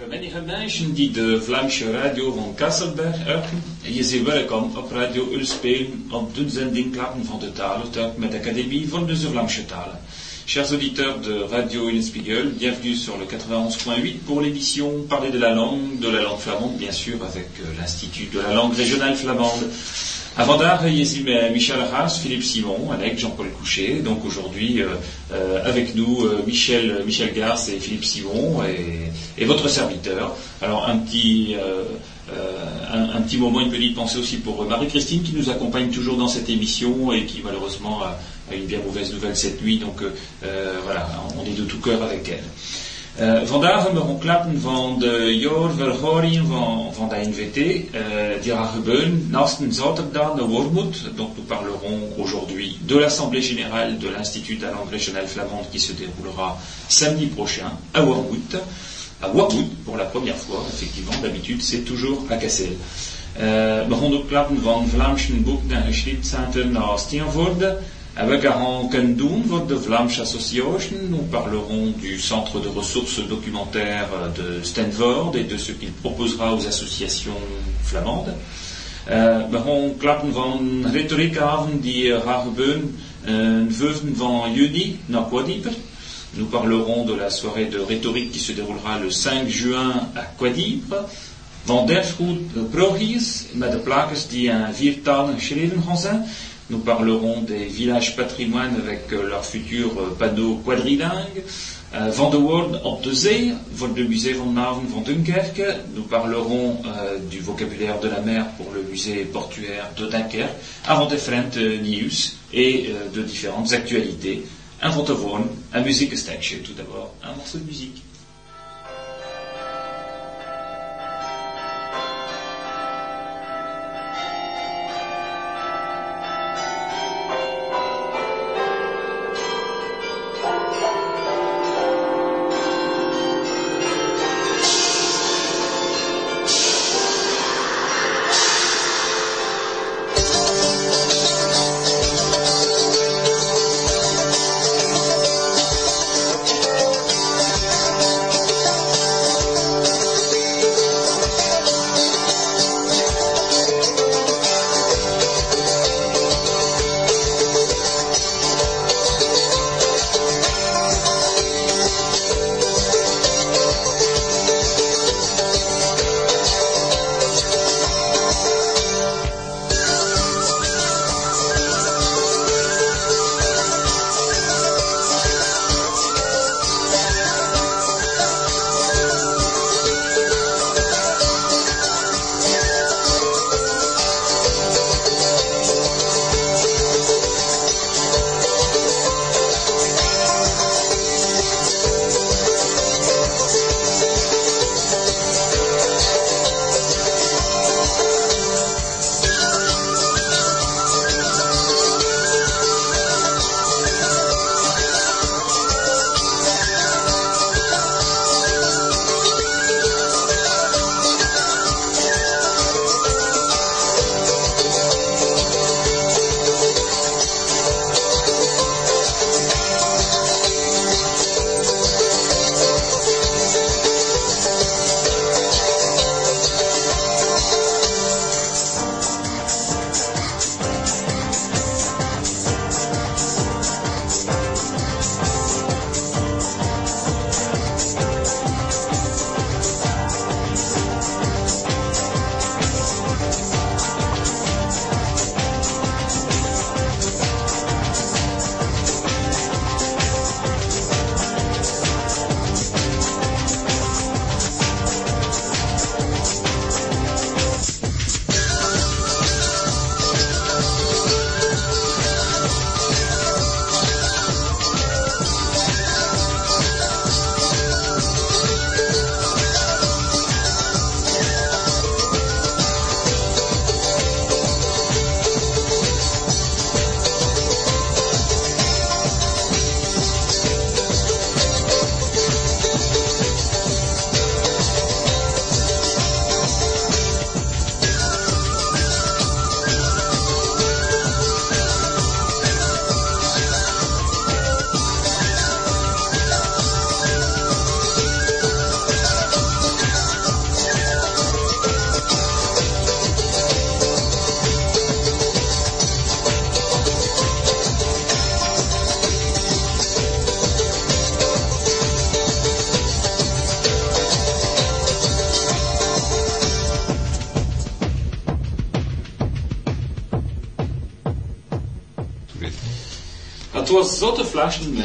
De radio. Chers auditeurs de Radio Spiegel, bienvenue sur le 91.8 pour l'émission Parler de la langue, de la langue flamande, bien sûr, avec euh, l'Institut de la langue régionale flamande. Avant d'art, Michel Arras, Philippe Simon, avec Jean-Paul Couchet. Donc aujourd'hui, euh, euh, avec nous, Michel, Michel Garce et Philippe Simon et, votre serviteur. Alors un petit, un, petit moment, une petite pensée aussi pour Marie-Christine qui nous accompagne toujours dans cette émission et qui malheureusement a une bien mauvaise nouvelle cette nuit, donc euh, euh, voilà, on est de tout cœur avec elle. Uh, vandaag hebben we klappen van de jaarverhoring van, van de NVT, uh, die gaat gebeuren naast zaterdag de Wormoed. Donc nous parlerons aujourd'hui de l'Assemblée générale de l'Institut de la langue régionale flamande qui se déroulera samedi prochain à Wormoed. À Wormoed pour la première fois, effectivement, d'habitude c'est toujours à Cassel. Uh, we klappen van Vlaamse boeken en geschriftzenten naar Steenvoorde. Avec un Kendun, vote de Vlaams Association, nous parlerons du centre de ressources documentaires de Stanford et de ce qu'il proposera aux associations flamandes. Uh, we gaan klappen van retoriekavond die uh, 15 van juni naar Quadieper. Nous parlerons de la soirée de rhétorique qui se déroulera le 5 juin à Quadieper. Van Derfgoed Progis, met de plakers die in vier talen geschreven gaan zijn. Nous parlerons des villages patrimoine avec euh, leur futur euh, panneau quadrilingue. Euh, van de World op de Zee, voor de musée van Naven van Dunkerque. Nous parlerons du vocabulaire de la mer pour le musée portuaire de Dunkerque, avant different news et de différentes actualités. Un van un musique tout d'abord, un morceau de musique.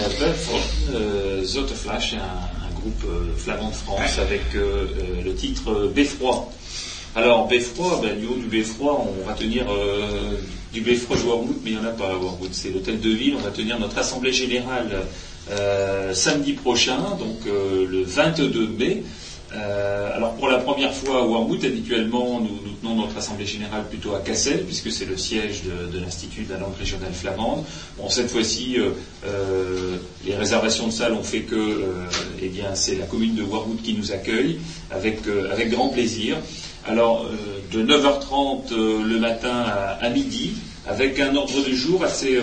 Zoteflaschen, euh, Zoteflaschen, un, un, groupe euh, flamand de France avec euh, le titre Beffroi. Alors, Beffroi, ben, du haut du Beffroi, on va tenir du Beffroi Wormwood, mais il n'y en a pas à Wormwood, c'est l'hôtel de ville. On va tenir notre assemblée générale samedi prochain, donc le 22 mai. Euh, alors pour la première fois à Wormwood, habituellement nous, tenons notre assemblée générale plutôt à Cassel, puisque c'est le siège de, l'Institut de la langue régionale flamande. Bon, cette fois-ci, euh, euh, les réservations de salles ont fait que eh bien, c'est la commune de Wormwood qui nous accueille, avec, avec grand plaisir. Alors, de 9h30 le matin à, midi, avec un ordre du jour assez,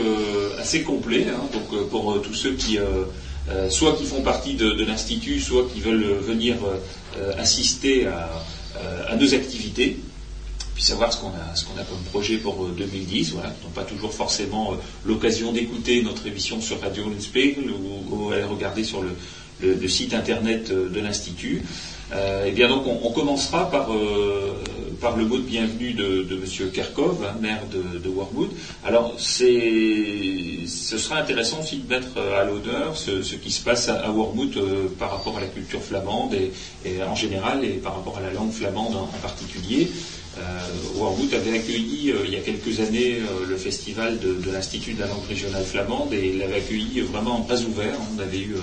assez complet, hein, donc pour tous ceux qui... soit qui font partie de, l'Institut, soit qui veulent venir euh, assister à, nos activités, puis savoir ce qu'on a, pour 2010, euh, voilà, qui n'ont pas toujours forcément euh, l'occasion d'écouter notre émission sur Radio Unspiegel ou, ou aller regarder sur le, site internet de l'Institut. Euh, eh bien donc on, commencera par, le mot de bienvenue de, de M. Kerkov, hein, maire de, de Wormwood. Alors ce sera intéressant aussi de mettre à l'honneur ce, qui se passe à, à Wormwood par rapport à la culture flamande et, en général et par rapport à la langue flamande en, particulier. Euh, avait accueilli il y a quelques années le festival de, l'Institut de la langue régionale flamande et il l'avait accueilli vraiment en pas ouvert. On avait eu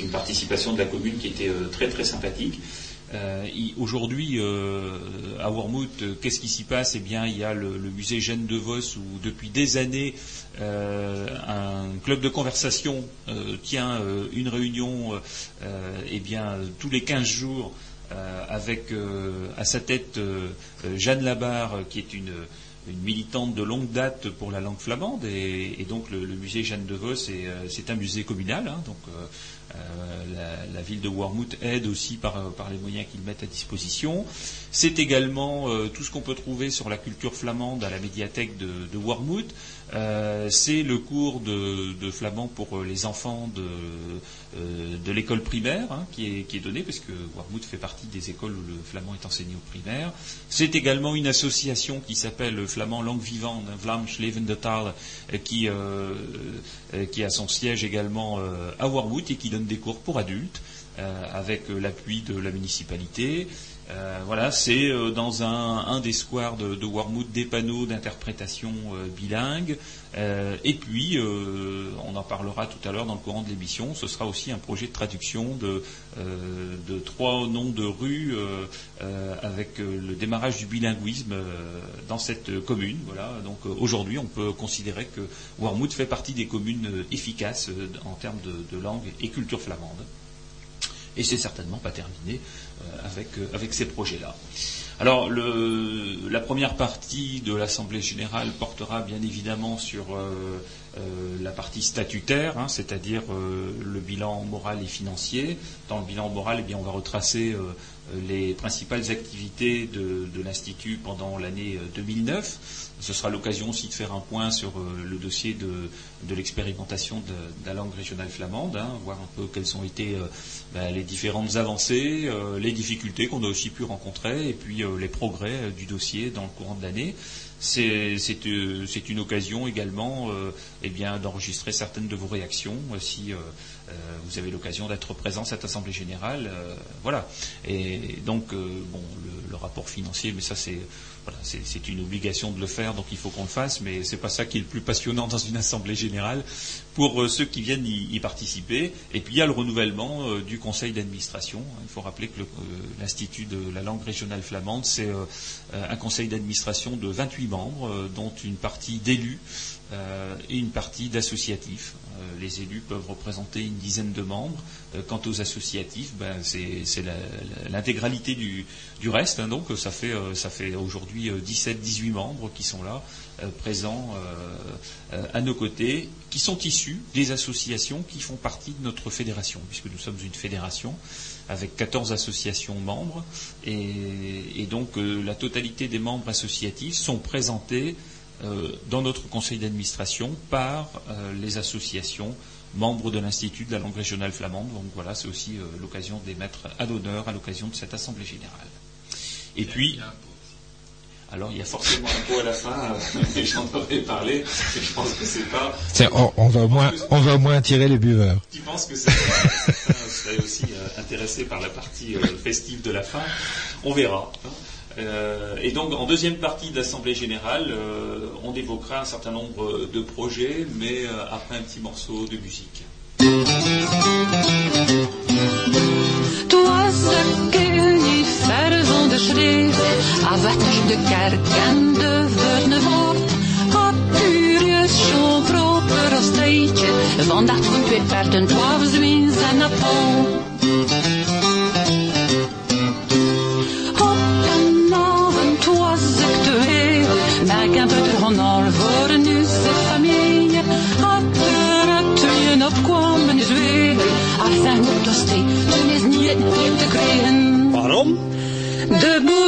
une participation de la commune qui était très très sympathique. Euh, Aujourd'hui, euh, à Wormwood, qu'est-ce qui s'y passe? Eh bien, il y a le, musée Gênes de Vos où depuis des années, euh, un club de conversation euh, tient euh, une réunion, eh bien, tous les 15 jours, avec à sa tête Jeanne Labarre, qui est une militante de longue date pour la langue flamande et, donc le, musée Jeanne de Vos c'est un musée communal hein, euh, la, ville de Wormwood aide aussi par, les moyens qu'ils mettent à disposition. C'est également euh, tout ce qu'on peut trouver sur la culture flamande à la médiathèque de, de. Euh, c'est le cours de, flamand pour les enfants de, l'école primaire hein, qui, est, donné, parce que Wormwood fait partie des écoles où le flamand est enseigné au primaire. C'est également une association qui s'appelle Flamand Langue Vivante, Vlaams Levende Taal, qui, qui a son siège également à Wormwood et qui donne des cours pour adultes avec l'appui de la municipalité. Euh, voilà, c'est euh, dans un, des squares de, de des panneaux d'interprétation euh, bilingue. et puis, on en parlera tout à l'heure dans le courant de l'émission. Ce sera aussi un projet de traduction de, de trois noms de rues avec le démarrage du bilinguisme dans cette commune. Voilà. Donc aujourd'hui, on peut considérer que Wormwood fait partie des communes efficaces en termes de langue et culture flamande. Et c'est certainement pas terminé avec, euh, avec ces projets-là. Alors, la première partie de l'Assemblée générale portera bien évidemment sur euh, la partie statutaire, hein, c'est-à-dire le bilan moral et financier. Dans le bilan moral, eh on va retracer les principales activités de, l'Institut pendant l'année 2009. Ce sera l'occasion aussi de faire un point sur le dossier de, l'expérimentation de, la langue régionale flamande, hein, voir un peu quelles ont été ben, les différentes avancées, les difficultés qu'on a aussi pu rencontrer, et puis les progrès du dossier dans le courant de l'année. C'est une occasion également eh bien d'enregistrer certaines de vos réactions si vous avez l'occasion d'être présent à cette assemblée générale. voilà. Et donc bon le, rapport financier, mais ça c'est c'est une obligation de le faire, donc il faut qu'on le fasse, mais ce n'est pas ça qui est le plus passionnant dans une assemblée générale pour euh, ceux qui viennent y, participer. Et puis il y a le renouvellement euh, du conseil d'administration. Il faut rappeler que euh, l'Institut de la langue régionale flamande, c'est un conseil d'administration de 28 membres, dont une partie d'élus et une partie d'associatifs. Les élus peuvent représenter une dizaine de membres. quant aux associatifs, ben, c'est l'intégralité du, reste. Hein. donc ça fait, fait aujourd'hui 17-18 membres qui sont là, présents à nos côtés, qui sont issus des associations qui font partie de notre fédération, puisque nous sommes une fédération avec 14 associations membres, et, donc euh, la totalité des membres associatifs sont présentés euh, dans notre conseil d'administration par euh, les associations membres de l'Institut de la langue régionale flamande. Donc voilà, c'est aussi l'occasion de les mettre à l'honneur à l'occasion de cette assemblée générale. Et puis, Alors il y a forcément un pot à la fin, et j'en aurais parlé, je pense que c'est pas... On, va au moins, on va au moins tirer les buveurs. Tu penses que certains, seraient aussi euh, intéressés par la partie euh, festive de la fin? On verra. Euh, et donc, en deuxième partie de l'Assemblée générale, on évoquera un certain nombre de projets, mais après un petit morceau de musique. De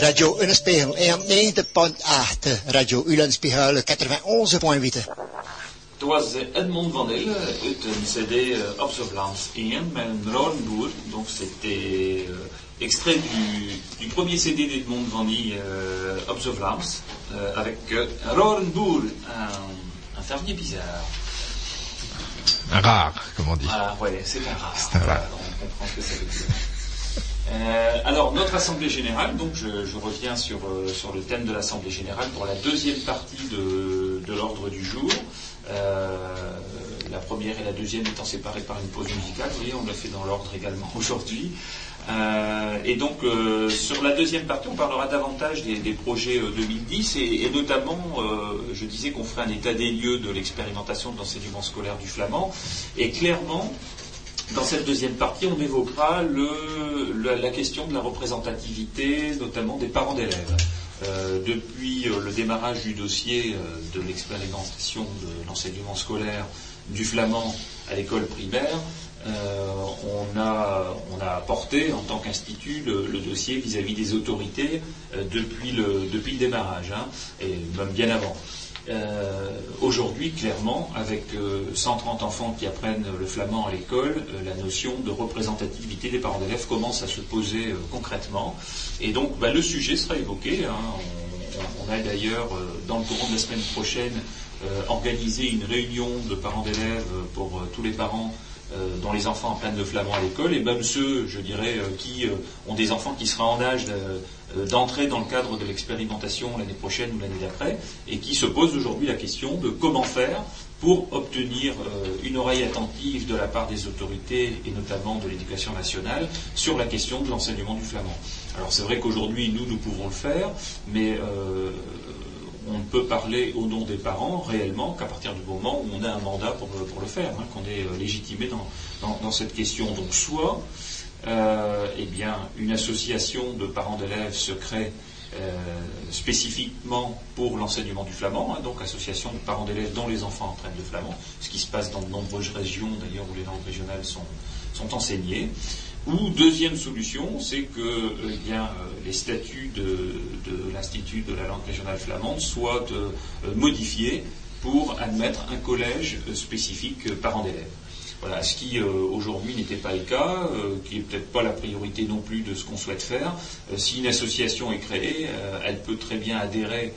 Radio Ulenspiegel 91.8, Radio Ulenspiegel 91.8. Het was Edmond Van Hille uit een CD op zijn Vlaams 1 met een Rorenboer. Donc c'était euh, extrait du, du premier CD d'Edmond Van Hille euh, op zijn Vlaams euh, avec euh, Rorenboer, un, un fermier bizarre. Un rare, comme on dit. Ah ouais, c'est un rare. C'est un rare. On comprend ce que ça veut dire. Euh, alors, notre Assemblée Générale, donc je, reviens sur, euh, sur le thème de l'Assemblée Générale pour la deuxième partie de, de l'ordre du jour. Euh, la première et la deuxième étant séparées par une pause musicale. Vous voyez, on l'a fait dans l'ordre également aujourd'hui. Et donc, sur la deuxième partie, on parlera davantage des, des projets 2010 et, et notamment, je disais qu'on ferait un état des lieux de l'expérimentation de l'enseignement scolaire du flamand. Et clairement, dans cette deuxième partie, on évoquera la, question de la représentativité, notamment des parents d'élèves. Euh, depuis euh, le démarrage du dossier euh, de l'expérimentation de l'enseignement scolaire du flamand à l'école primaire, on, a, on, a, porté en tant qu'institut le, dossier vis-à-vis des autorités depuis, le, depuis, le, démarrage, hein, et même bien avant. Euh, aujourd'hui, clairement, avec 130 euh, enfants qui apprennent le flamand à l'école, euh, la notion de représentativité des parents d'élèves commence à se poser concrètement. Et donc, bah, le sujet sera évoqué. Hein. On, a d'ailleurs, dans le courant de la semaine prochaine, organisé une réunion de parents d'élèves pour tous les parents dont les enfants apprennent le flamand à l'école, et même ceux, je dirais, qui ont des enfants qui seraient en âge euh, d'entrer dans le cadre de l'expérimentation l'année prochaine ou l'année d'après, et qui se pose aujourd'hui la question de comment faire pour obtenir euh, une oreille attentive de la part des autorités et notamment de l'éducation nationale sur la question de l'enseignement du flamand. Alors c'est vrai qu'aujourd'hui nous nous pouvons le faire, mais euh, on ne peut parler au nom des parents réellement qu'à partir du moment où on a un mandat pour, le faire, hein, qu'on est légitimé dans, cette question. Donc soit euh, eh une association de parents d'élèves se crée euh, spécifiquement pour l'enseignement du flamand, hein, donc association de parents d'élèves dont les enfants apprennent le flamand, ce qui se passe dans de nombreuses régions d'ailleurs où les langues régionales sont, enseignées. Ou deuxième solution, c'est que euh, eh bien, les statuts de, l'Institut de la langue régionale flamande soient modifiés pour admettre un collège spécifique parents d'élèves. Voilà, ce qui euh, aujourd'hui n'était pas le cas, euh, qui n'est peut-être pas la priorité non plus de ce qu'on souhaite faire. Euh, si une association est créée, elle peut très bien adhérer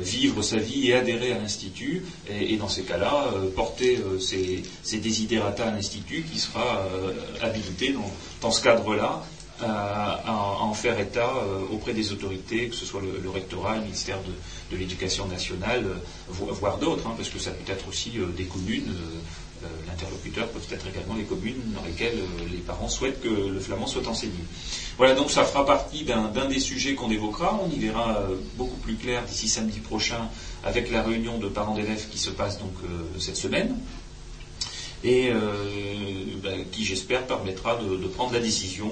vivre sa vie et adhérer à l'Institut, et, dans ces cas-là, porter ses, ses désidérata à l'Institut qui sera habilité dans, ce cadre-là à, en faire état auprès des autorités, que ce soit le, rectorat, le ministère de, l'Éducation nationale, voire d'autres, hein, parce que ça peut être aussi des communes euh, l'interlocuteur peuvent être également les communes dans lesquelles euh, les parents souhaitent que le flamand soit enseigné. Voilà, donc ça fera partie d'un des sujets qu'on évoquera. On y verra euh, beaucoup plus clair d'ici samedi prochain avec la réunion de parents d'élèves qui se passe donc cette semaine et ben, qui, j'espère, permettra de, prendre la décision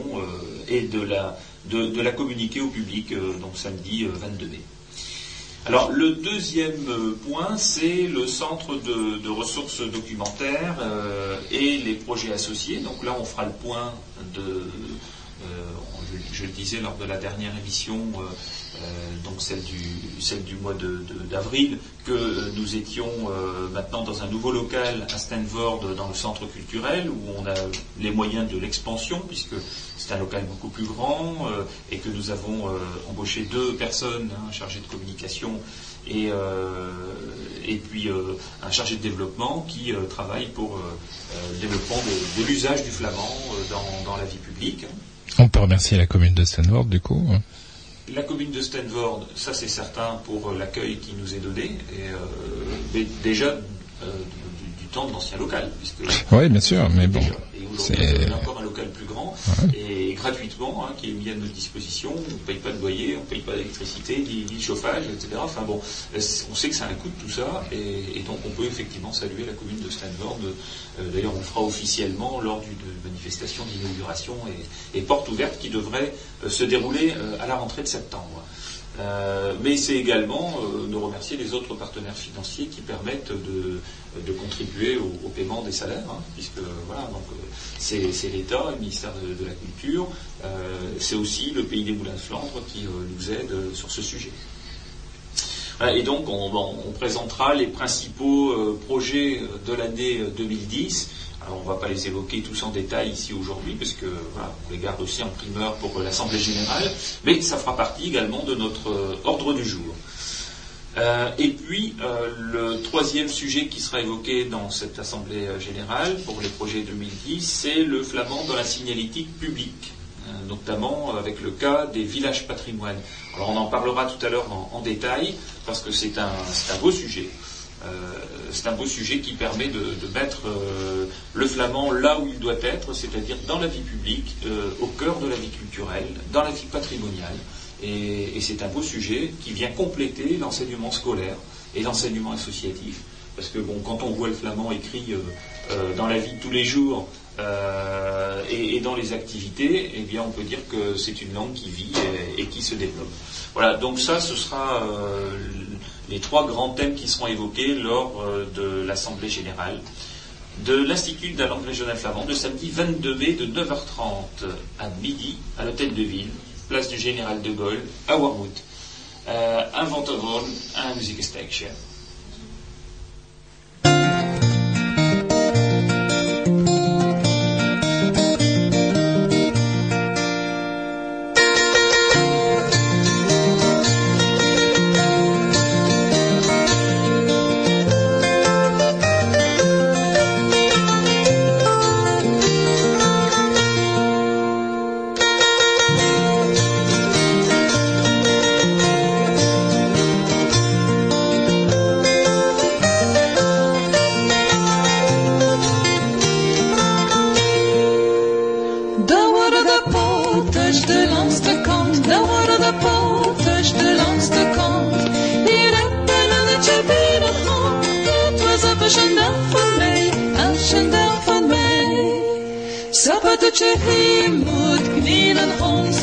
et de la, de la, communiquer au public donc samedi 22 mai. Alors le deuxième euh, point, c'est le centre de, ressources documentaires euh, et les projets associés. Donc là, on fera le point de, euh, je, le disais lors de la dernière émission, donc celle du, celle du mois d'avril, que nous étions maintenant dans un nouveau local à Stanford, dans le centre culturel, où on a les moyens de l'expansion, puisque c'est un local beaucoup plus grand euh, et que nous avons euh, embauché deux personnes, un hein, chargé de communication et, euh, et puis un chargé de développement qui travaille pour le développement de, l'usage du flamand dans, la vie publique. On peut remercier la commune de Stanford du coup. La commune de Stanford, ça c'est certain pour l'accueil qui nous est donné, et, mais déjà du, temps de l'ancien local. Puisque oui, bien sûr, mais bon. C'est encore un local plus grand et gratuitement hein, qui est mis à notre disposition. On ne paye pas de loyer, on ne paye pas d'électricité, ni, de chauffage, etc. Enfin bon, on sait que ça a un coût de tout ça et, donc on peut effectivement saluer la commune de Stanford. Euh, d'ailleurs, on le fera officiellement lors d'une manifestation d'inauguration et, porte ouverte qui devrait euh, se dérouler euh, à la rentrée de septembre. Euh, mais c'est également euh, de remercier les autres partenaires financiers qui permettent de, contribuer au, paiement des salaires, hein, puisque voilà, euh, c'est l'État, le ministère de, la Culture, c'est aussi le pays des Moulins de Flandre qui nous aide sur ce sujet. Et donc on, présentera les principaux projets de l'année 2010 alors on ne va pas les évoquer tous en détail ici aujourd'hui, parce que les garde aussi en primeur pour l'Assemblée générale, mais ça fera partie également de notre euh, ordre du jour. Euh, et puis, euh, le troisième sujet qui sera évoqué dans cette Assemblée générale pour les projets 2010, c'est le flamand dans la signalétique publique, notamment avec le cas des villages patrimoine. Alors on en parlera tout à l'heure en, détail, parce que c'est un, beau sujet. C'est un beau sujet qui permet de, mettre le flamand là où il doit être, c'est-à-dire dans la vie publique, au cœur de la vie culturelle, dans la vie patrimoniale. Et, c'est un beau sujet qui vient compléter l'enseignement scolaire et l'enseignement associatif. Parce que bon, quand on voit le flamand écrit dans la vie de tous les jours et, dans les activités, eh bien, on peut dire que c'est une langue qui vit et, qui se développe. Voilà, donc ça, ce sera les trois grands thèmes qui seront évoqués lors euh, de l'Assemblée générale de l'Institut de la langue régionale flamande le samedi 22 mai de 9h30 à midi à l'hôtel de ville, place du Général de Gaulle à Warmouth.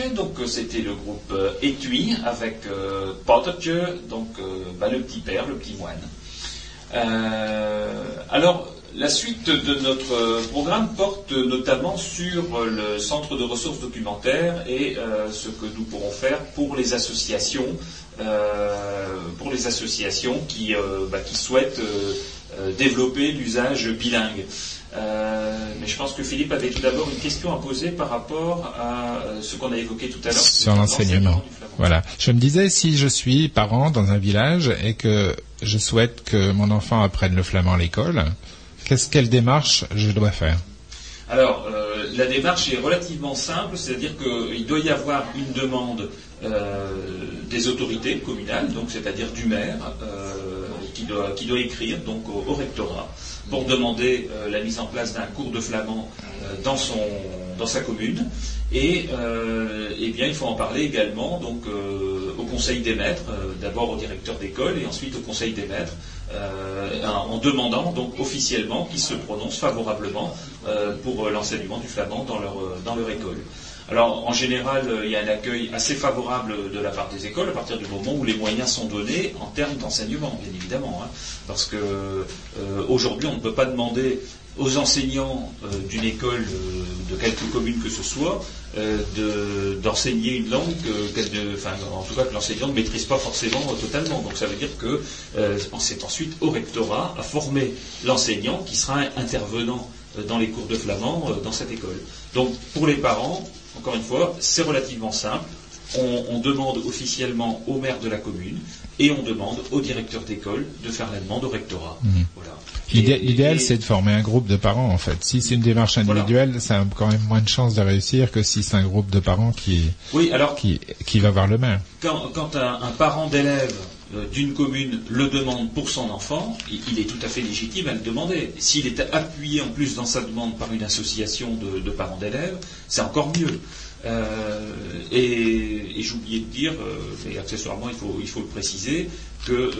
un muzieksteekje. c'était le groupe euh, Étui avec euh, donc euh, bah, le petit père, le petit moine. alors, la suite de notre programme porte notamment sur le centre de ressources documentaires et ce que nous pourrons faire pour les associations, pour les associations qui, bah, qui souhaitent développer l'usage bilingue. Euh, mais je pense que Philippe avait tout d'abord une question à poser par rapport à euh, ce qu'on a évoqué tout à l'heure. Sur l'enseignement. Voilà. Je me disais, si je suis parent dans un village et que je souhaite que mon enfant apprenne le flamand à l'école, qu'est-ce quelle démarche je dois faire? Alors, euh, la démarche est relativement simple, c'est-à-dire qu'il doit y avoir une demande des autorités communales, donc c'est-à-dire du maire, qui doit, qui, doit, écrire donc au, rectorat pour demander la mise en place d'un cours de flamand dans, son, dans sa commune. Et eh bien, il faut en parler également au conseil des maîtres, d'abord au directeur d'école et ensuite au conseil des maîtres, euh, en demandant donc officiellement qu'ils se prononcent favorablement euh, pour l'enseignement du flamand dans leur, dans leur école. Alors, en général, il y a un accueil assez favorable de la part des écoles à partir du moment où les moyens sont donnés en termes d'enseignement, bien évidemment. Hein. parce que euh, aujourd'hui, on ne peut pas demander aux enseignants d'une école de quelque commune que ce soit euh, d'enseigner une langue, tout cas que l'enseignant ne maîtrise pas forcément totalement. Donc ça veut dire que euh, c'est ensuite au rectorat à former l'enseignant qui sera intervenant euh, dans les cours de flamand dans cette école. Donc pour les parents, encore une fois, c'est relativement simple. On, demande officiellement au maire de la commune et on demande au directeur d'école de faire la demande au rectorat. Mmh. Voilà. L'idéal, c'est de former un groupe de parents, en fait. Si c'est une démarche individuelle, ça a quand même moins de chances de réussir que si c'est un groupe de parents qui, qui, va voir le maire. Quand, un, parent d'élève d'une commune le demande pour son enfant, il est tout à fait légitime à le demander. S'il est appuyé en plus dans sa demande par une association de parents d'élèves, c'est encore mieux. Euh, et, et oublié de dire, euh, mais accessoirement il faut le préciser, que euh,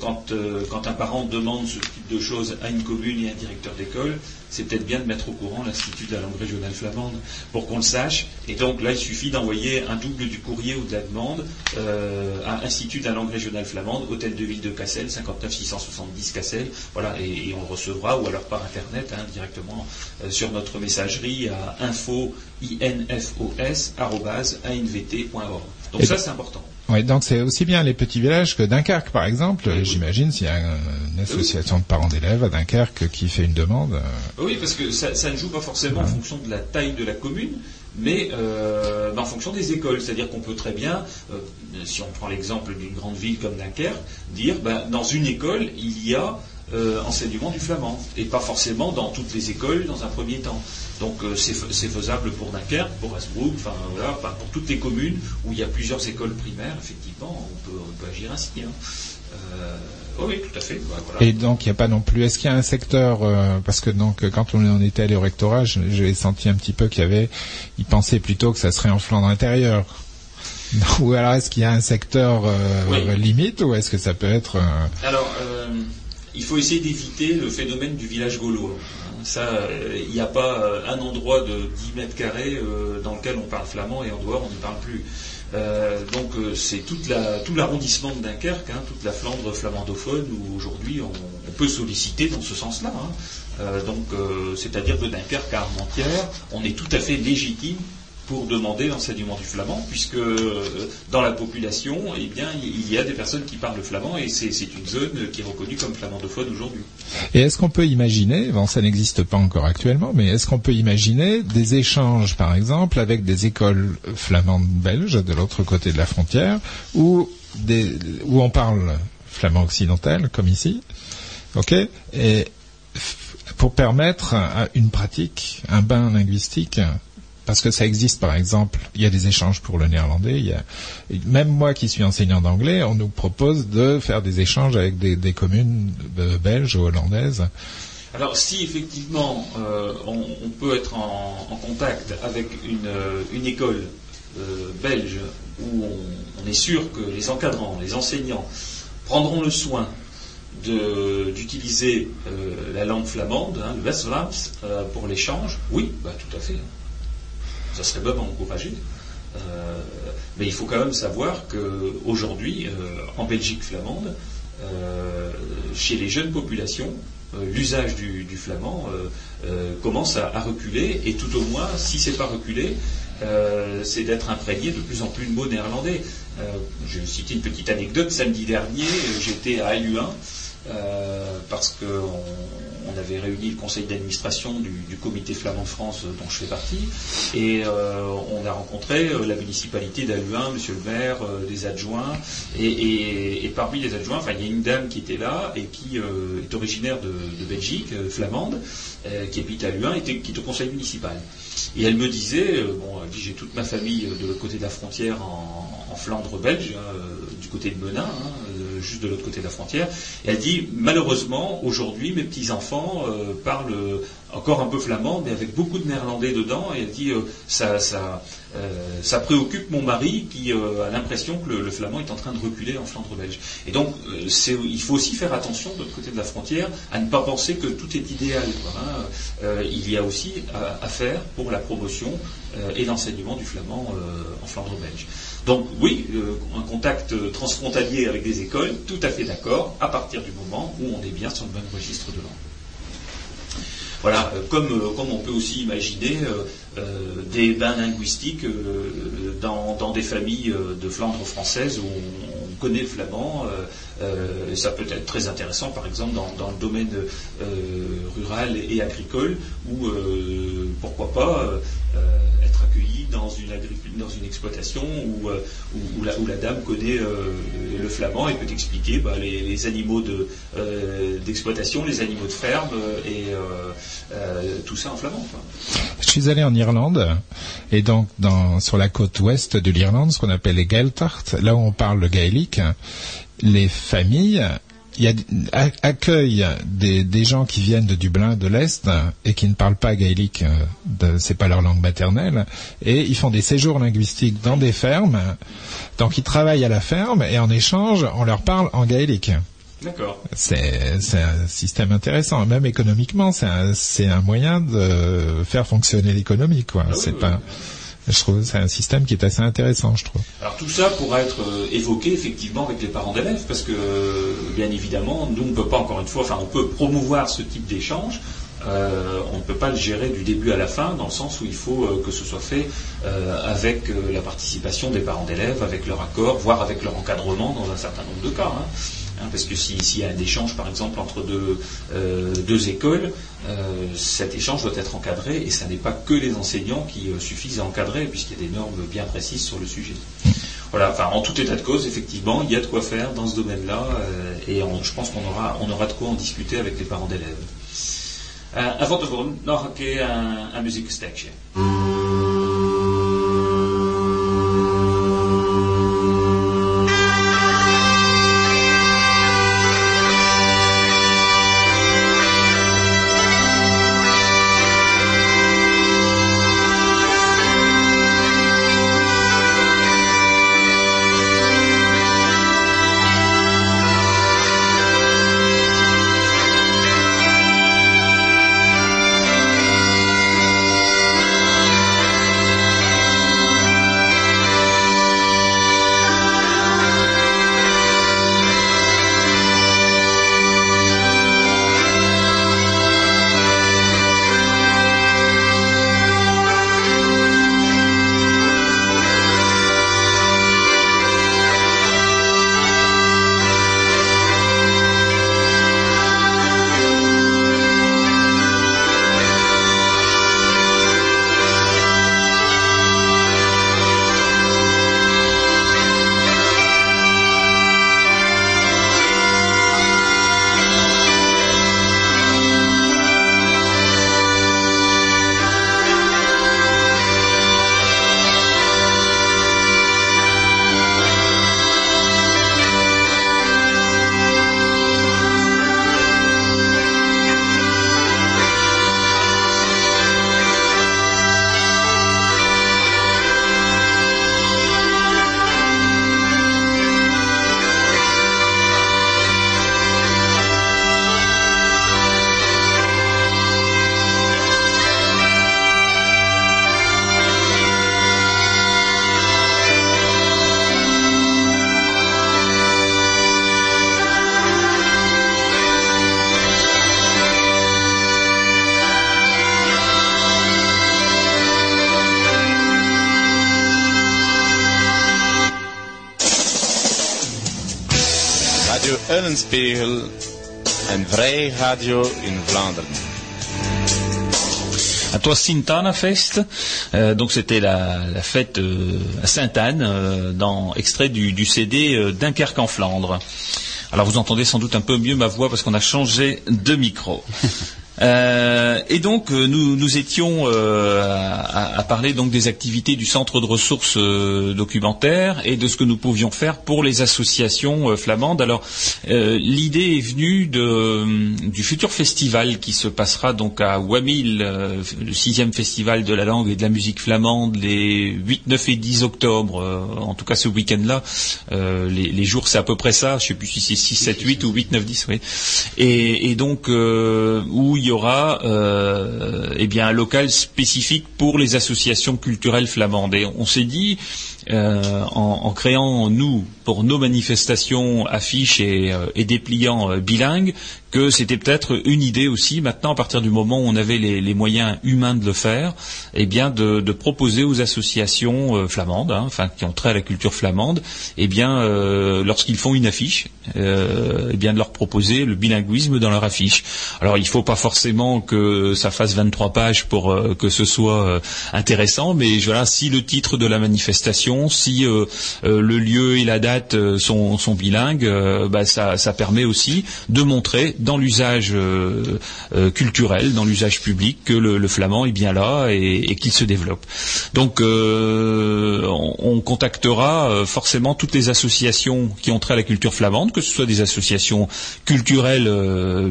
quand, quand, un parent demande ce type de choses à une commune et à un directeur d'école, c'est peut-être bien de mettre au courant l'Institut de la langue régionale flamande pour qu'on le sache. Et donc là, il suffit d'envoyer un double du courrier ou de la demande à Institut de la langue régionale flamande, Hôtel de Ville de Cassel, 59 670 Cassel. Voilà, et, on le recevra, ou alors par Internet, hein, directement sur notre messagerie à info, info anvt.org. Donc ça, c'est important. Oui, donc c'est aussi bien les petits villages que Dunkerque, par exemple. J'imagine s'il y a une association de parents d'élèves à Dunkerque qui fait une demande. Oui, parce que ça, ne joue pas forcément en fonction de la taille de la commune, mais euh, en fonction des écoles. C'est-à-dire qu'on peut très bien, euh, si on prend l'exemple d'une grande ville comme Dunkerque, dire ben, dans une école, il y a enseignement du flamand, et pas forcément dans toutes les écoles dans un premier temps. Donc euh, c'est faisable pour Dunkerque, pour Asbrook, enfin voilà, pour toutes les communes où il y a plusieurs écoles primaires, effectivement, on peut, agir ainsi. Hein. Euh, oui, tout à fait. Et donc il n'y a pas non plus. Est-ce qu'il y a un secteur euh, parce que donc quand on était allé au rectorat, j'ai senti un petit peu qu'il y avait, ils pensaient plutôt que ça serait en Flandre intérieure. Ou alors est-ce qu'il y a un secteur limite ou est-ce que ça peut être Alors il faut essayer d'éviter le phénomène du village gaulois. Ça, il n'y a pas euh, un endroit de 10 mètres carrés euh, dans lequel on parle flamand et en dehors on ne parle plus. Euh, donc c'est tout l'arrondissement de Dunkerque, hein, toute la Flandre flamandophone où aujourd'hui on, peut solliciter dans ce sens-là. Hein. donc c'est-à-dire de Dunkerque à Armentières, on est tout à fait légitime pour demander l'enseignement du flamand, puisque euh, dans la population, eh bien, il y a des personnes qui parlent le flamand et c'est une zone qui est reconnue comme flamandophone aujourd'hui. Et est-ce qu'on peut imaginer, bon, ça n'existe pas encore actuellement, mais est-ce qu'on peut imaginer des échanges, par exemple, avec des écoles flamandes belges de l'autre côté de la frontière, où, on parle flamand occidental, comme ici, ok, et pour permettre une pratique, un bain linguistique parce que ça existe par exemple, il y a des échanges pour le néerlandais, il y a, même moi qui suis enseignant d'anglais, on nous propose de faire des échanges avec des, communes belges ou hollandaises. Alors si effectivement euh, on, peut être en, contact avec une, euh, école euh, belge où on, est sûr que les encadrants, les enseignants prendront le soin d'utiliser la langue flamande, hein, le West-Vlaams, pour l'échange, oui, bah, tout à fait. Ça serait bon à encourager. Euh, mais il faut quand même savoir qu'aujourd'hui, euh, en Belgique flamande, euh, chez les jeunes populations, l'usage du, flamand commence à, reculer, et tout au moins, si ce n'est pas reculé, c'est d'être imprégné de plus en plus de mots néerlandais. je vais citer une petite anecdote. Samedi dernier, j'étais à AU1 euh, parce qu'on on avait réuni le conseil d'administration du, comité flamand France euh, dont je fais partie, et euh, on a rencontré euh, la municipalité d'Aluin, monsieur le maire, des adjoints, et, parmi les adjoints, il y a une dame qui était là et qui est originaire de, Belgique, flamande, qui habite à Luin et qui est au conseil municipal. Et elle me disait, bon, j'ai toute ma famille de l'autre côté de la frontière en, Flandre belge, hein, du côté de Menin, hein, juste de l'autre côté de la frontière. Et elle dit, malheureusement, aujourd'hui, mes petits-enfants euh, parlent encore un peu flamand, mais avec beaucoup de néerlandais dedans. Et elle dit, euh, euh, ça préoccupe mon mari qui euh, a l'impression que le, flamand est en train de reculer en Flandre belge. Et donc, il faut aussi faire attention de l'autre côté de la frontière à ne pas penser que tout est idéal. hein. Il y a aussi à, à faire pour la promotion et l'enseignement du flamand en Flandre belge. Donc oui, un contact transfrontalier avec des écoles, tout à fait d'accord, à partir du moment où on est bien sur le même registre de langue. Voilà, euh, comme, euh, comme on peut aussi imaginer euh, des bains linguistiques dans, des familles de Flandre française où on, on connaît le flamand. ça peut être très intéressant, par exemple, dans, le domaine rural et, agricole, où pourquoi pas dans une, exploitation où, euh, où- la, dame connaît euh, le flamand et peut expliquer bah, les, les animaux euh, d'exploitation, les animaux de ferme et tout ça en flamand. Je suis allé en Irlande et donc dans, sur la côte ouest de l'Irlande, ce qu'on appelle les Gaeltacht, là où on parle le gaélique, les familles il y a, a- accueillent des, des gens qui viennent de Dublin, de l'Est, et qui ne parlent pas gaélique, euh, c'est pas leur langue maternelle, et ils font des séjours linguistiques dans des fermes, donc ils travaillent à la ferme, et en échange, on leur parle en gaélique. D'accord. C'est un système intéressant, même économiquement, c'est un, un moyen de faire fonctionner l'économie, quoi. Ah c'est oui, pas, je trouve, c'est un système qui est assez intéressant, je trouve. Alors tout ça pourra être euh, évoqué effectivement avec les parents d'élèves, parce que euh, bien évidemment, nous on ne peut pas encore une fois, enfin on peut promouvoir ce type d'échange. euh, on ne peut pas le gérer du début à la fin, dans le sens où il faut euh, que ce soit fait euh, avec la participation des parents d'élèves, avec leur accord, voire avec leur encadrement dans un certain nombre de cas. hein. Hein, parce que si- s'il y a un échange, par exemple, entre deux, euh, deux écoles, euh, cet échange doit être encadré, et ce n'est pas que les enseignants qui euh, suffisent à encadrer, puisqu'il y a des normes bien précises sur le sujet. Voilà, en tout état de cause, effectivement, il y a de quoi faire dans ce domaine-là, et je pense qu'on aura, on aura de quoi en discuter avec les parents d'élèves. En van tevoren nog een keer een, een Eulenspiegel Een vrije radio euh, donc c'était la, la fête euh, à Sainte-Anne, euh, dans extrait du, du CD euh, Dunkerque en Flandre. Alors vous entendez sans doute un peu mieux ma voix parce qu'on a changé de micro. Euh, et donc euh, nous, nous étions euh, à, à parler donc des activités du centre de ressources euh, documentaires et de ce que nous pouvions faire pour les associations euh, flamandes. Alors euh, l'idée est venue de, du futur festival qui se passera donc à Wamil, le sixième festival de la langue et de la musique flamande, les 8, 9 et 10 octobre. en tout cas ce week-end-là, les, les jours c'est à peu près ça. Je sais plus si c'est 6, 7, 8 ou 8, 9, 10. Oui. Et, et donc où il y aura euh, eh bien un local spécifique pour les associations culturelles flamandes. Et on s'est dit euh, en, créant nous pour nos manifestations affiches et, euh, dépliants bilingues que c'était peut-être une idée aussi maintenant à partir du moment où on avait les, moyens humains de le faire, eh bien de, proposer aux associations euh, flamandes, hein, enfin qui ont trait à la culture flamande, eh bien euh, lorsqu'ils font une affiche, euh, eh bien de leur proposer le bilinguisme dans leur affiche. Alors il ne faut pas forcément que ça fasse 23 pages pour que ce soit intéressant, mais voilà si le titre de la manifestation, si le lieu et la date sont, bilingues, bah, ça permet aussi de montrer dans l'usage euh, euh, culturel, dans l'usage public, que le, flamand est bien là et, qu'il se développe. Donc euh, on, on contactera forcément toutes les associations qui ont trait à la culture flamande, que ce soit des associations culturelles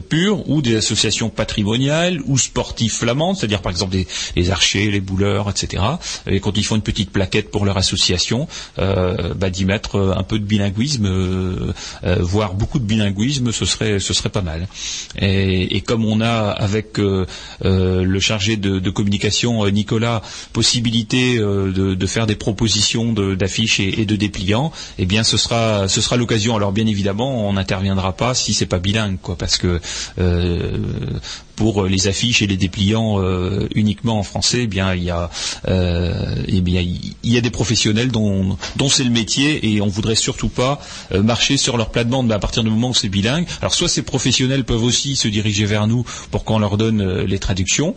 pures ou des associations patrimoniales ou sportives flamandes, c'est-à-dire par exemple des, les archers, les bouleurs, etc. Et quand ils font une petite plaquette pour leur association, bah, d'y mettre un peu de bilinguisme, voire beaucoup de bilinguisme, ce serait, ce serait pas mal. Et, comme on a avec euh, euh, le chargé de, communication euh, Nicolas possibilité de, faire des propositions d'affiches et, et de dépliants, eh bien ce sera, ce sera l'occasion. Alors bien évidemment, on n'interviendra pas si c'est pas bilingue, quoi, parce que pour les affiches et les dépliants euh, uniquement en français, eh bien il y a, euh, eh bien il y a des professionnels dont, c'est le métier et on voudrait surtout pas euh, marcher sur leur plate-bande à partir du moment où c'est bilingue. Alors soit ces professionnels peuvent aussi se diriger vers nous pour qu'on leur donne euh, les traductions.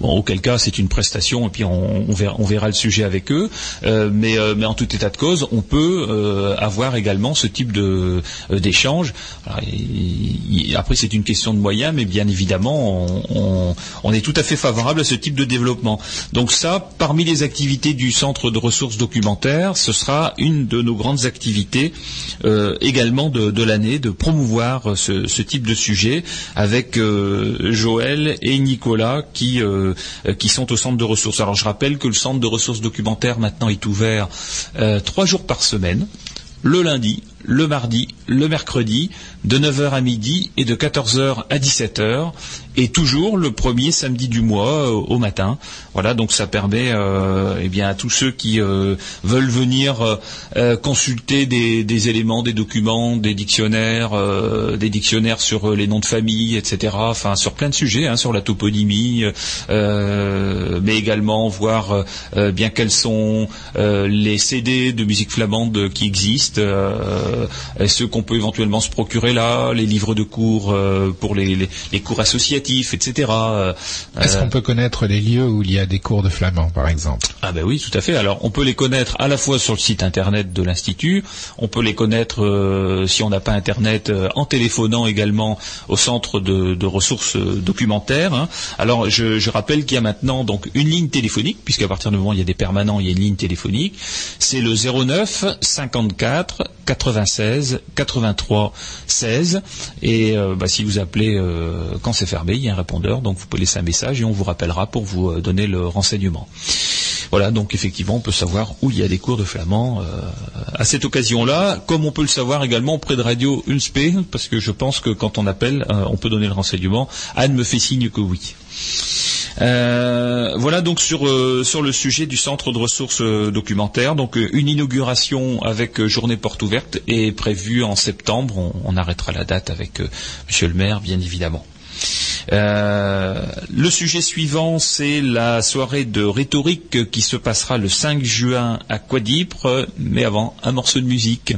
Bon, auquel cas c'est une prestation et puis on, verra, on verra le sujet avec eux. Euh, mais, euh, mais en tout état de cause, on peut euh, avoir également ce type de d'échange. Après, c'est une question de moyens, mais bien évidemment, on, est tout à fait favorable à ce type de développement. Donc ça, parmi les activités du centre de ressources documentaires, ce sera une de nos grandes activités également de, l'année, de promouvoir ce, type de sujet avec Joël et Nicolas qui euh, euh, qui sont au centre de ressources. Alors je rappelle que le centre de ressources documentaires maintenant est ouvert euh, trois jours par semaine, le lundi, le mardi, le mercredi, de 9h à midi et de 14h à 17h, et toujours le premier samedi du mois euh, au matin. Voilà, donc ça permet euh, eh bien à tous ceux qui euh, veulent venir consulter des, éléments, des documents, des dictionnaires, des dictionnaires sur les noms de famille, etc. Enfin, sur plein de sujets, hein, sur la toponymie, mais également voir bien quels sont les CD de musique flamande qui existent, ceux qu'on peut éventuellement se procurer là, les livres de cours euh, pour les, les- les cours associatifs, etc. Euh, Est-ce euh, qu'on peut connaître les lieux où il y a des cours de flamand, par exemple? Ah ben oui, tout à fait. Alors on peut les connaître à la fois sur le site internet de l'institut, on peut les connaître euh, si on n'a pas internet euh, en téléphonant également au centre de, de ressources euh, documentaires. hein. Alors je, je rappelle qu'il y a maintenant donc une ligne téléphonique, puisqu'à partir du moment où il y a des permanents, il y a une ligne téléphonique. C'est le 09 54 96 83 16. Et euh, bah, si vous appelez euh, quand c'est fermé, il y a un répondeur, donc vous pouvez laisser un message et on vous rappellera pour vous euh, donner le renseignement. Voilà, donc effectivement, on peut savoir où il y a des cours de flamand à cette occasion-là, comme on peut le savoir également auprès de Radio Unspe, parce que je pense que quand on appelle, on peut donner le renseignement. Anne me fait signe que oui. Euh, voilà donc sur euh, sur le sujet du centre de ressources euh, documentaires. Donc une inauguration avec journée porte ouverte est prévue en septembre. On, arrêtera la date avec Monsieur le maire, bien évidemment. Le sujet suivant, c'est la soirée de rhétorique qui se passera le 5 juin à Quadipre, mais avant, un morceau de musique.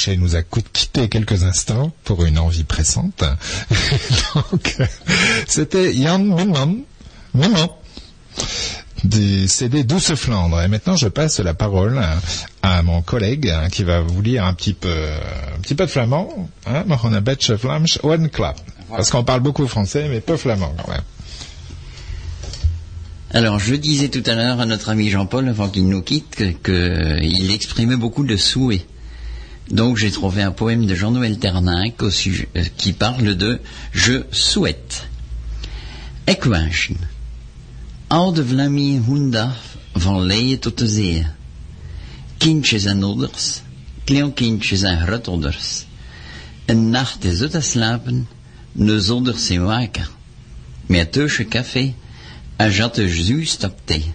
Couchet nous a quitté quelques instants pour une envie pressante. Donc, c'était Jan Minman, Minman, du CD Douce Flandre. Et maintenant, je passe la parole à, à mon collègue hein, qui va vous lire un petit peu, un petit peu de flamand. Hein, on a Vlaams, one clap. Parce qu'on parle beaucoup français, mais peu flamand quand même. Alors, je disais tout à l'heure à notre ami Jean-Paul, avant qu'il nous quitte, que- que il exprimait beaucoup de souhaits. Donc, j'ai trouvé un poème de Jean-Noël Terninck euh, qui parle de Je souhaite. Ik wenschen. Oude Vlamie hunda van leien tot de zee. Kindjes en ouders, kleinkindjes en grootouders. Een nacht is uit te slapen, ne zonder zijn waker. Met tussen café, en jatte juist op thee.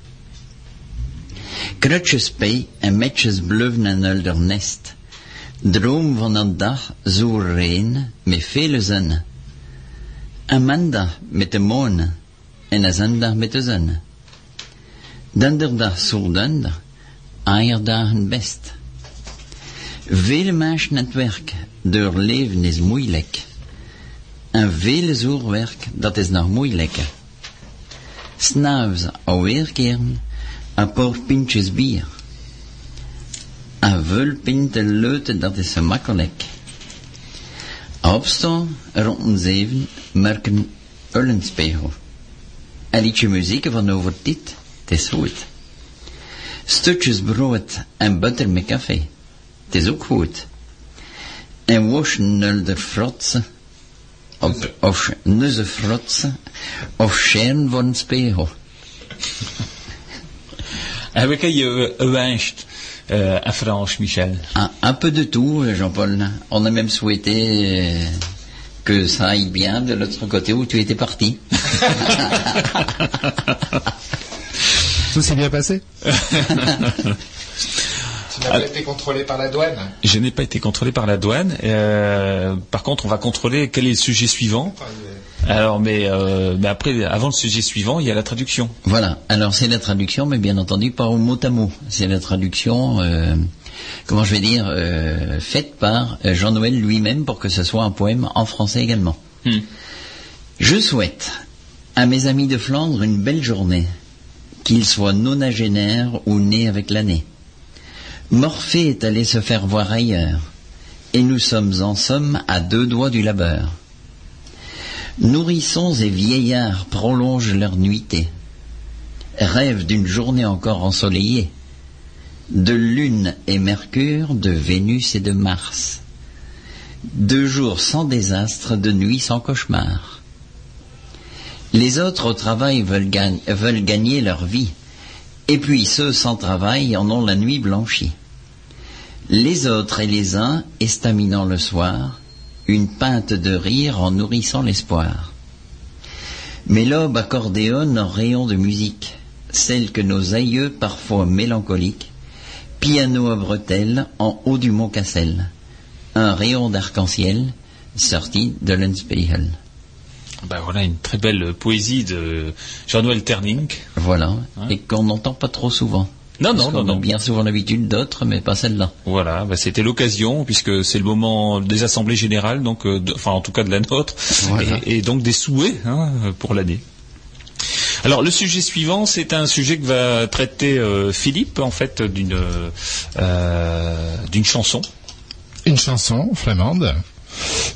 Krutjes pij en metjes bluffen en nest. Droom van een dag zo rein, met vele zinnen. Een maandag met de maan en een zondag met de zon. Donderdag zo donder, eierdagen best. Vele mensen aan het werk, door leven is moeilijk. En vele zoerwerk, dat is nog moeilijker. S'nachts alweer keren, een paar pintjes bier. Een vul pinten leuten, dat is gemakkelijk. Opstaan, rond een zeven, merken ullenspiegel. Een liedje muziek van over dit, het is goed. Stukjes brood en butter met café, het is ook goed. En waschen nulder frotsen, of, of neuze frotsen, of scheren een spiegel. Heb ik je gewenst, euh, à France, Michel Un, un peu de tout, Jean-Paul. On a même souhaité euh, que ça aille bien de l'autre côté où tu étais parti. Tout s'est bien passé? Tu n'as pas été contrôlé par la douane Je n'ai pas été contrôlé par la douane. Euh, par contre, on va contrôler quel est le sujet suivant. Alors, mais, euh, mais après, avant le sujet suivant, il y a la traduction. Voilà. Alors c'est la traduction, mais bien entendu pas au mot à mot. C'est la traduction, euh, comment je vais dire, euh, faite par Jean-Noël lui-même pour que ce soit un poème en français également. Hmm. Je souhaite à mes amis de Flandre une belle journée, qu'ils soient nonagénaires ou nés avec l'année. Morphée est allé se faire voir ailleurs, et nous sommes en somme à deux doigts du labeur. Nourrissons et vieillards prolongent leur nuitée, rêvent d'une journée encore ensoleillée, de lune et mercure, de Vénus et de Mars, deux jours sans désastre, de nuits sans cauchemar. Les autres au travail veulent gagner leur vie, et puis ceux sans travail en ont la nuit blanchie. Les autres et les uns, estaminant le soir, une pinte de rire en nourrissant l'espoir. Mais l'aube accordéonne en rayon de musique, celle que nos aïeux, parfois mélancoliques, piano à bretelles en haut du mont Cassel, un rayon d'arc-en-ciel sorti de l'Unspiegel. Ben voilà une très belle poésie de Jean-Noël Terning. Voilà, Ouais. et qu'on n'entend pas trop souvent. Non, Parce non, non, a non. bien souvent l'habitude d'autres, mais pas celle-là. Voilà, ben c'était l'occasion puisque c'est le moment des assemblées générales, donc, euh, de- enfin en tout cas de la nôtre, Voilà. et, et donc des souhaits hein, pour l'année. Alors le sujet suivant, c'est un sujet que va traiter euh, Philippe en fait d'une euh, d'une chanson. Une chanson flamande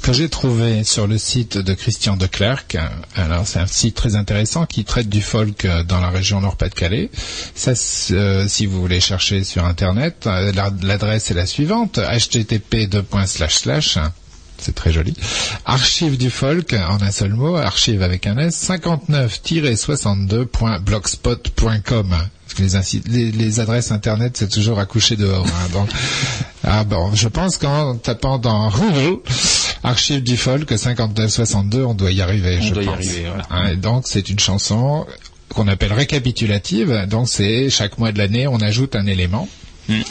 que j'ai trouvée sur le site de Christian de Clercq. Alors c'est un site très intéressant qui traite du folk euh, dans la région Nord-Pas-de-Calais. Ça, euh, si vous voulez chercher sur internet, euh, la- l'adresse est la suivante http c'est très joli. Archive du folk, en un seul mot, archive avec un S, 59-62.blogspot.com. Parce que les, inci- les, les adresses internet, c'est toujours à coucher dehors. hein. donc, ah bon, je pense qu'en tapant dans archive du folk 59-62, on doit y arriver. On je doit y arriver, voilà. Hein, et donc c'est une chanson qu'on appelle récapitulative. Donc c'est chaque mois de l'année, on ajoute un élément. Hmm.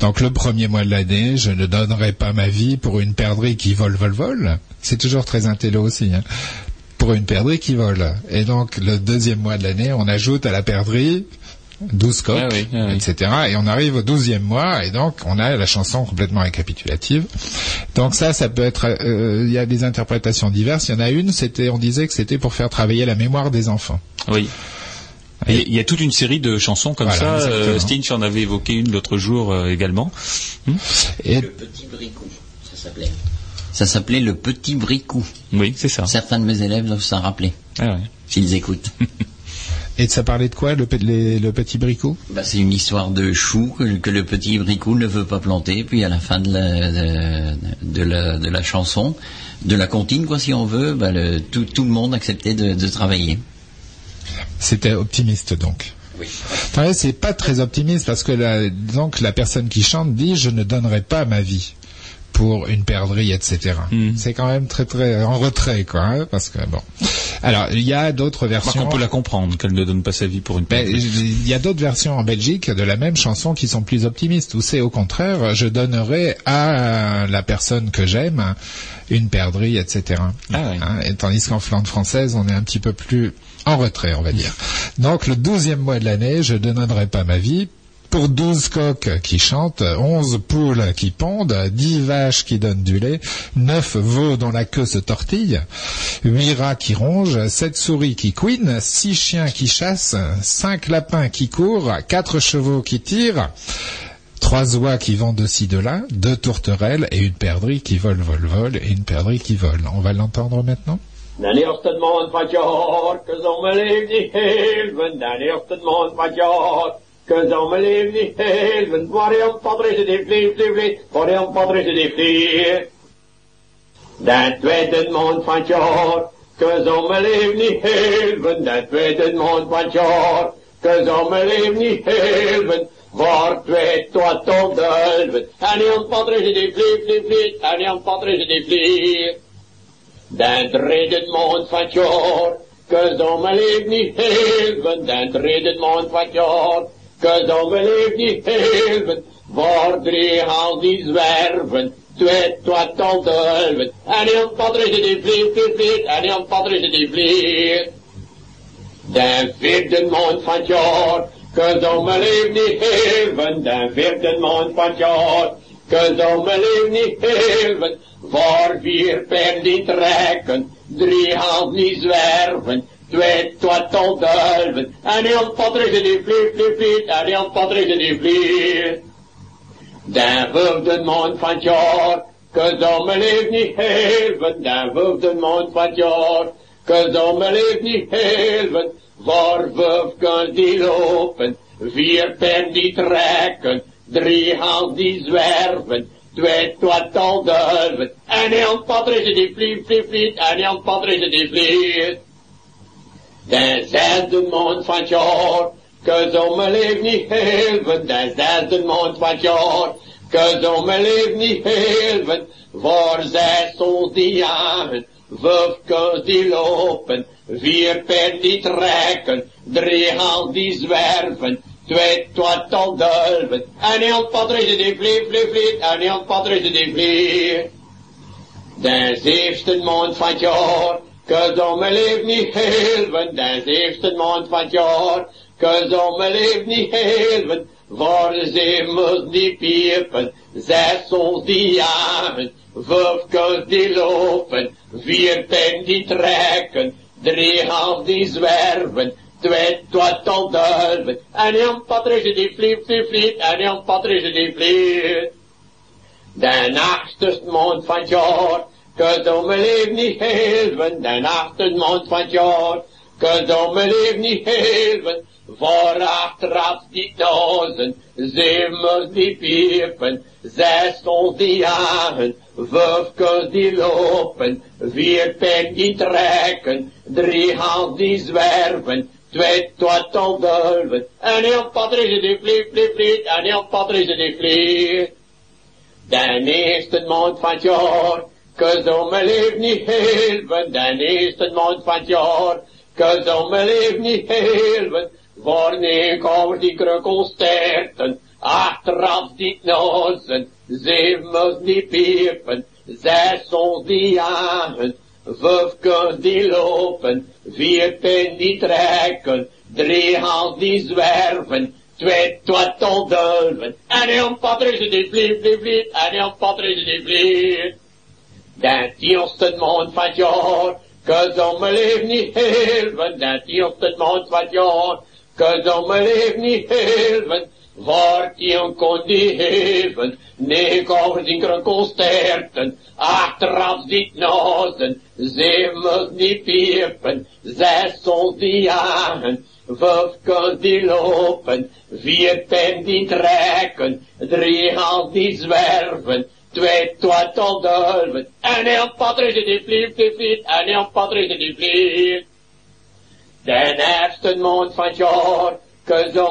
Donc le premier mois de l'année, je ne donnerai pas ma vie pour une perdrix qui vole, vole, vole. C'est toujours très intello aussi. Hein. Pour une perdrix qui vole. Et donc le deuxième mois de l'année, on ajoute à la perdrix 12 coques, Ah oui, ah oui. etc. Et on arrive au 12e mois et donc on a la chanson complètement récapitulative. Donc ça, ça peut être, euh, il y a des interprétations diverses. Il y en a une, c'était, on disait que c'était pour faire travailler la mémoire des enfants. Oui. Et Il y a toute une série de chansons comme Voilà, ça. Euh. Stinch en avait évoqué une l'autre jour euh, également. Et Le petit bricou, ça s'appelait. Ça s'appelait le petit bricou. Oui, c'est ça. Certains de mes élèves doivent s'en rappeler, Ah ouais. s'ils écoutent. Et ça parlait de quoi, le, pe- les- le petit bricot? Bah, c'est une histoire de chou que, que le petit bricou ne veut pas planter, puis à la fin de la, de, de la, de la chanson, de la comptine, quoi, si on veut, bah, le, tout, tout le monde acceptait de, de travailler. C'était optimiste donc. Oui. Enfin, c'est pas très optimiste parce que la, donc la personne qui chante dit je ne donnerai pas ma vie pour une perdrix, etc. Mm. C'est quand même très très en retrait quoi, hein, parce que bon. Alors il y a d'autres versions. on peut la comprendre qu'elle ne donne pas sa vie pour une Ben, perdrix. il y a d'autres versions en Belgique de la même chanson qui sont plus optimistes, où c'est au contraire, je donnerai à la personne que j'aime une perdrix, etc. Ah ouais. Hein, et tandis qu'en Flandre française, on est un petit peu plus en retrait, on va dire. Donc le douzième mois de l'année, je ne donnerai pas ma vie pour 12 coqs qui chantent, 11 poules qui pondent, 10 vaches qui donnent du lait, 9 veaux dont la queue se tortille, 8 rats qui rongent, 7 souris qui couinent, 6 chiens qui chassent, 5 lapins qui courent, 4 chevaux qui tirent, 3 oies qui vont de ci de là, 2 tourterelles et une perdrix qui vole, vole, vole et une perdrix qui vole. On va l'entendre maintenant? Den eerste maand van het jaar, kus om mijn leven niet helpen. Den eerste maand van het jaar, kus om mijn leven niet helpen. Waarom vader is het die vlieg, vlieg, vlieg. Waarom vader is het die vlieg. Den tweede maand van het jaar, kus om mijn leven niet helpen. Den tweede maand van het jaar, kus om mijn leven niet helpen. Waar twee tot tot duiven. En een vader is het die vlieg, vlieg, vlieg. En een vader is het die vlieg. Den derde maand van het jaar, kus om mijn leven niet helpen. Den derde maand van het jaar, kus om mijn leven niet helpen. Waar drie haal die zwerven, twee tot al duiven. En een vader is het die vliegt, vliegt, vliegt. En een vader is het die vliegt. Den vierde maand van het jaar, kus om mijn leven niet helpen. Den vierde maand van het jaar, kus om mijn leven niet helpen. Voor vier pen die trekken, drie hand niet zwerven. Twee tot al duiven, en een patrijs die vliegt, vliegt, vliegt. En een patrijs die vliegt. Den vijfde maand van het jaar, kus om mijn leven niet helpen. Den vijfde maand van het jaar, kus om mijn leven niet helpen. Voor vijf kan die lopen, vier pen die trekken, drie hand die zwerven. Twee tot al duiven, en een patrijs die vliegt, vliegt, vliegt. En een patrijs die vliegt. Den zesde maand van het jaar, kus om mijn leven niet helpen. Den zesde maand van het jaar, kus om mijn leven niet helpen. Voor zes ons die jagen, vijf kus die lopen, vier pen die trekken, drie hand die zwerven. Twee tot al duiven, en een patrijs die vliegt, vliegt. En een patrijs die vliegt. Den zevende maand van het jaar, kus om mijn leven niet helpen. Den zevende maand van het jaar, kus om mijn leven niet helpen. Voor de zeemers die piepen, zes ons die jagen, vijf kus die lopen, vier pen die trekken, drie hand die zwerven, twee tot al duiven, en een patrijs die vliegt, vliegt, vliegt, en een patrijs die vliegt. Den achtste maand van het jaar, kus om mijn leven niet helpen. Den achtste maand van het jaar, kus om mijn leven niet helpen. Voor achteraf die dozen, zevers die piepen, zes ons die jagen, vijf die lopen, vier pen die trekken, drie hand die zwerven, twee tot al duiven, en een patrijs die vliegt, vliegt, vliegt, en een patrijs die vliegt. Den eerste maand van het kus om mijn leven niet helpen. Den eerste maand van het jaar, kus om mijn leven niet helpen. Wanneer kommer die krukkelsterten, achteraf die nozen, zevens die piepen, zes ons die jagen, vijf kun die lopen, vier pen die trekken, drie Hans die zwerven, twee twatteldulven, en een Patrice die vliegt, vliegt, vliegt, en een Patrice die vliegt. Dat eerste maand van het jaar, kan mijn leven niet helpen, dat eerste maand van het jaar, kan mijn leven niet helpen, Wordt een kon die heven, nee, over die krankelsterten, achteraf die nozen, zeven die piepen, zes ons die jagen, vijf kan die lopen, vier pen die trekken, drie hand die zwerven, twee twaalf en een patrice die vliegt, die vliegt, en een patrice die vliegt. Den eerste maand van het jaar,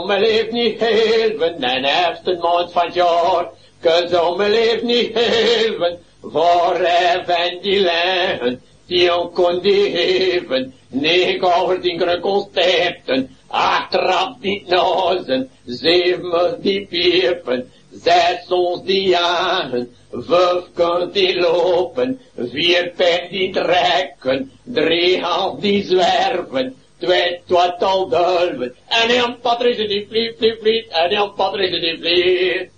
mijn leeft niet helpen, den eerste maand van het jaar. Mijn leeft niet helpen, voor even die leggen, die ook kon die heven. Negen over die krukkelstekten, achteraf die nozen, zeven die piepen, zes ons die jagen, vijf kunt die lopen, vier pen die trekken, drie half die zwerven, twee twaalf dulven, en een patrice die vliegt, die vliegt, en een patrice die vliegt.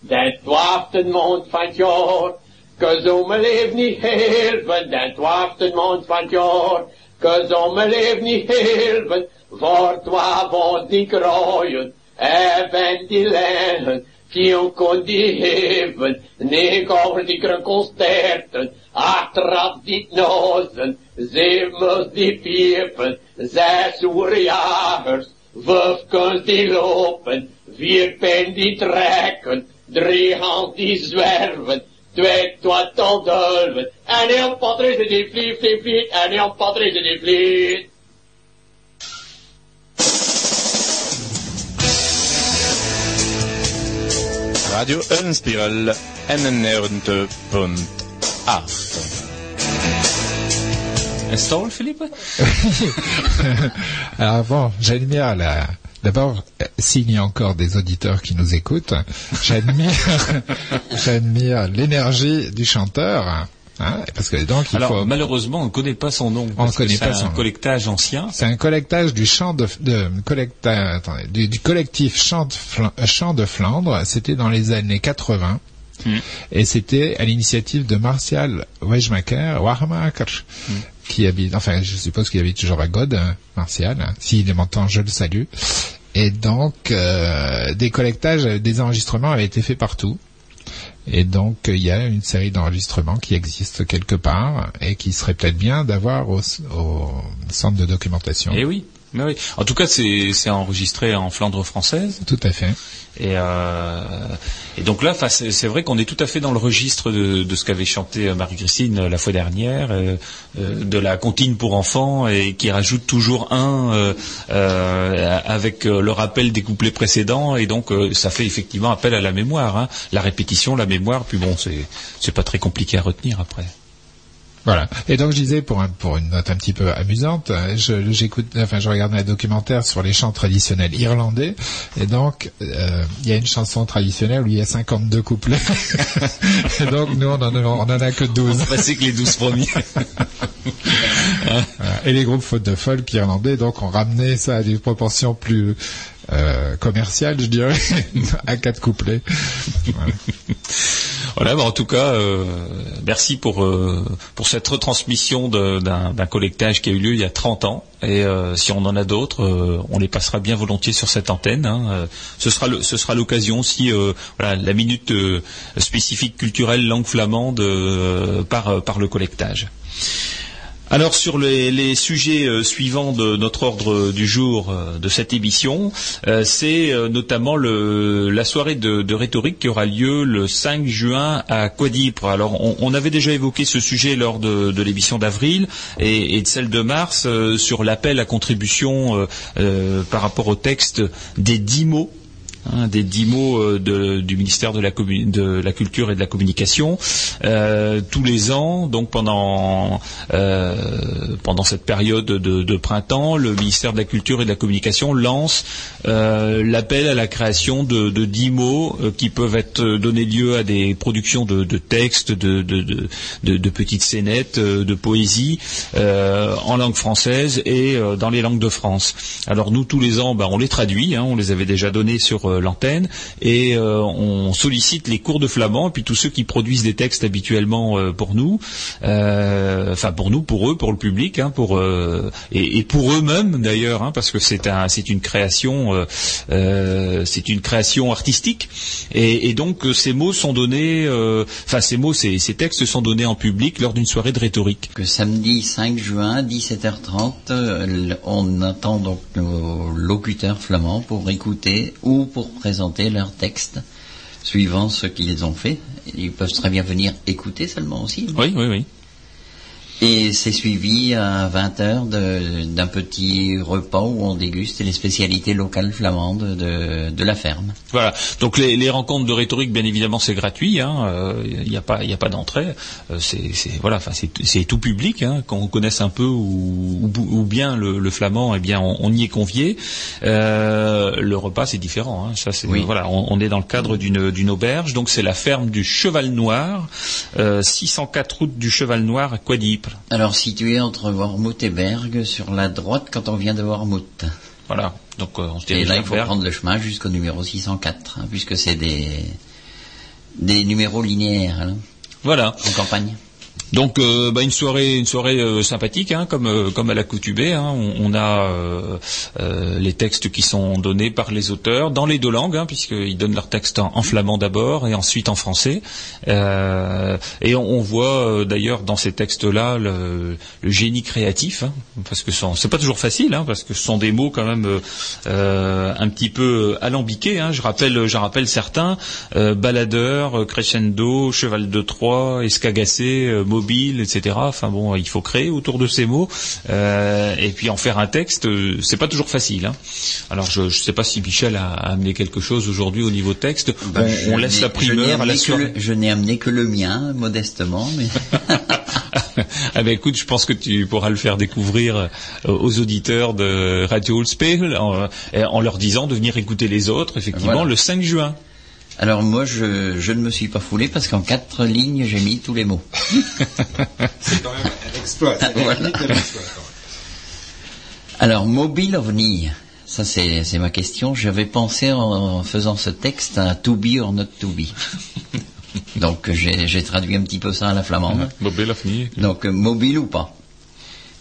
De twaalfde maand van het jaar, gezongen leeft niet helpen, de twaalfde maand van het jaar, gezongen leeft niet helpen, voor twaalf die kraaien, en die leggen, Tien kon die heven, negen over die krankelsterten, achteraf die nozen, zeven die piepen, zes oerjagers, vijf die lopen, vier pen die trekken, drie hand die zwerven, twee twaalf dulven, en een patrice die vliegt, die vliegt, en een patrice die vliegt. Radio Ønspiral NN90.8 Un stall, Philippe? Alors bon, j'admire la... D'abord, euh, s'il y a encore des auditeurs qui nous écoutent, j'admire, j'admire l'énergie du chanteur. Hein, parce que donc il Alors faut. malheureusement, on ne connaît pas son nom. On que connaît c'est pas un son nom. collectage ancien. C'est un collectage du chant de, de collecta- attendez, du, du collectif chant de, Fla- euh, de Flandre. C'était dans les années 80. Hmm. Et c'était à l'initiative de Martial Weijmaker, Warmaker, Hmm. qui habite, enfin, je suppose qu'il habite toujours à God, hein, Martial. hein. S'il m'entend, je le salue. Et donc, euh, des collectages, euh, des enregistrements avaient été faits partout. Et donc, il y a une série d'enregistrements qui existent quelque part et qui serait peut-être bien d'avoir au, centre de documentation. Eh. Mais oui. En tout cas, c'est c'est enregistré en Flandre française. Tout à fait. Et, euh, et donc là, c'est vrai qu'on est tout à fait dans le registre de, de ce qu'avait chanté Marie-Christine la fois dernière, euh, euh, de la comptine pour enfants, et qui rajoute toujours un euh, euh, avec le rappel des couplets précédents, et donc euh, ça fait effectivement appel à la mémoire, hein. la répétition, la mémoire. Puis bon, c'est pas très compliqué à retenir après. Voilà. Et donc je disais pour un, pour une note un petit peu amusante, euh, je j'écoute, enfin je regarde un documentaire sur les chants traditionnels irlandais, et donc euh, il y a une chanson traditionnelle où il y a 52 couplets. et donc nous on en a, on en a que 12. Passer que les douze premiers. Voilà. Et les groupes faute de folk irlandais donc ont ramené ça à des proportions plus euh, commerciales, je dirais, à quatre couplets. Voilà. Voilà, bah en tout cas, euh, merci pour euh, pour cette retransmission d'un collectage qui a eu lieu il y a 30 ans. Et euh, si on en a d'autres, euh, on les passera bien volontiers sur cette antenne. hein. Euh, ce sera ce sera l'occasion si euh, voilà la minute spécifique culturelle langue flamande par par le collectage. Alors sur les, sujets euh, suivants de notre ordre du jour euh, de cette émission, euh, c'est notamment le, la soirée de, rhétorique qui aura lieu le 5 juin à Quadipre. Alors on, avait déjà évoqué ce sujet lors de, l'émission d'avril et, et de celle de mars sur l'appel à contribution par rapport au texte des dix mots hein, des dix mots euh, du ministère de la, de la Culture et de la Communication. Euh, tous les ans, donc pendant euh, pendant cette période de, printemps, le ministère de la Culture et de la Communication lance l'appel à la création de, dix mots qui peuvent être donner lieu à des productions de, textes, de, petites scénettes, de poésie en langue française et dans les langues de France. Alors nous, tous les ans, ben, on les traduit, hein, on les avait déjà donnés sur l'antenne, et euh, on sollicite les cours de flamand, et puis tous ceux qui produisent des textes habituellement euh, pour nous, euh, enfin pour nous, pour eux, pour le public, hein, pour euh, et, pour eux-mêmes d'ailleurs, hein, parce que c'est un, c'est une création, euh, euh, c'est une création artistique, et, donc euh, ces mots sont donnés, euh, enfin ces mots, ces, ces textes sont donnés en public lors d'une soirée de rhétorique. Que samedi 5 juin, 17h30, euh, l- on attend donc nos locuteurs flamands pour écouter ou pour présenter leurs textes, suivant ce qu'ils ont fait. Ils peuvent très bien venir écouter seulement aussi. Oui, oui, oui. Et c'est suivi à 20h de- d'un petit repas où on déguste les spécialités locales flamandes de, de la ferme. Voilà. Donc les, les rencontres de rhétorique, bien évidemment, c'est gratuit. Il hein, n'y a pas, a pas d'entrée. Euh, c'est, voilà. Enfin, c'est, c'est tout public. Hein, qu'on connaisse un peu ou, ou, ou bien le, le flamand, eh bien, on, on y est convié. Euh, le repas, c'est différent. Hein, ça, c'est Oui. voilà. On, on est dans le cadre d'une, auberge. Donc c'est la ferme du Cheval Noir, euh, 604 route du Cheval Noir à Alors situé entre Wormhout et Berg, sur la droite quand on vient de Wormhout. Voilà. Donc euh, on se Et dirige là, il faut prendre le chemin jusqu'au numéro 604, hein, puisque c'est des, des numéros linéaires hein, Voilà. en campagne. Donc euh, bah, une soirée, une soirée euh, sympathique, hein, comme euh, comme à l'accoutumée. Hein, on, on a euh, les textes qui sont donnés par les auteurs dans les deux langues, hein, puisqu'ils donnent leurs textes en, flamand d'abord et ensuite en français. Et on, on voit d'ailleurs dans ces textes-là le, le génie créatif, hein, parce que c'est pas toujours facile, hein, parce que ce sont des mots quand même un petit peu alambiqués. Hein, je rappelle, je rappelle certains baladeur, crescendo, cheval de Troie, escagacé, mobile, etc. Enfin bon, il faut créer autour de ces mots euh, et puis en faire un texte. euh, c'est pas toujours facile. Hein. Alors je ne sais pas si Michel a, a amené quelque chose aujourd'hui au niveau texte. Ben, on, laisse la primeur à la soirée. le- Je n'ai amené que le mien, modestement, mais ah ben écoute, je pense que tu pourras le faire découvrir euh, aux auditeurs de Radio Ulspel en, en leur disant de venir écouter les autres, effectivement, Voilà. le 5 juin. Alors moi, je, je ne me suis pas foulé parce qu'en quatre lignes, j'ai mis tous les mots. C'est quand même un exploit. Voilà. Alors, mobile ovni, ça c'est c'est ma question. J'avais pensé en, en faisant ce texte à to be or not to be. Donc j'ai j'ai traduit un petit peu ça à la flamande. Donc euh, mobile ou pas.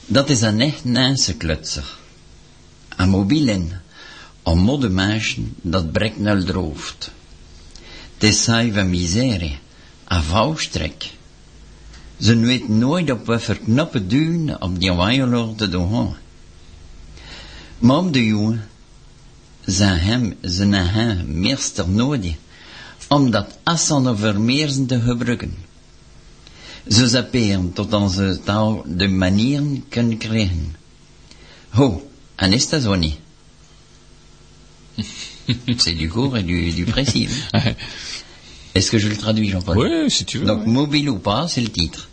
Dat is een echt Nijnse klutser. Een mobielen, om modde mensen, dat breekt naar het hoofd. Het is saai van miserie, een vouwstrek. Ze weet nooit op wat voor knappe duwen op die weiler te doen. Maar om de jongen, zijn hem, zijn hem meester nodig, om dat assan vermeersen te gebruiken. Ze zapperen tot onze taal de manieren kunnen krijgen. Ho, en is dat zo niet? C'est du court et du, du précis. hein. Est-ce que je le traduis, Jean-Paul Oui, si tu veux. Donc, oui. mobile ou pas, c'est le titre.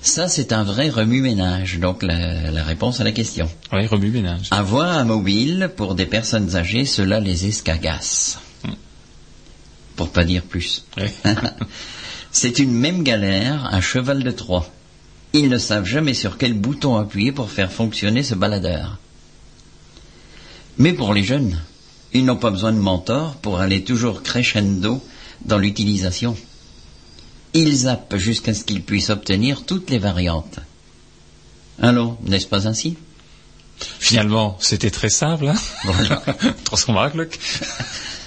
Ça, c'est un vrai remue-ménage, donc la, la réponse à la question. Ouais, remue-ménage. Avoir un mobile, pour des personnes âgées, cela les escagasse. Pour pas dire plus. Ouais. C'est une même galère, un cheval de Troie. Ils ne savent jamais sur quel bouton appuyer pour faire fonctionner ce baladeur. Mais pour les jeunes, ils n'ont pas besoin de mentor pour aller toujours crescendo dans l'utilisation. Ils zappent jusqu'à ce qu'ils puissent obtenir toutes les variantes. Alors, n'est-ce pas ainsi? Finalement, c'était très simple. Hein? Voilà.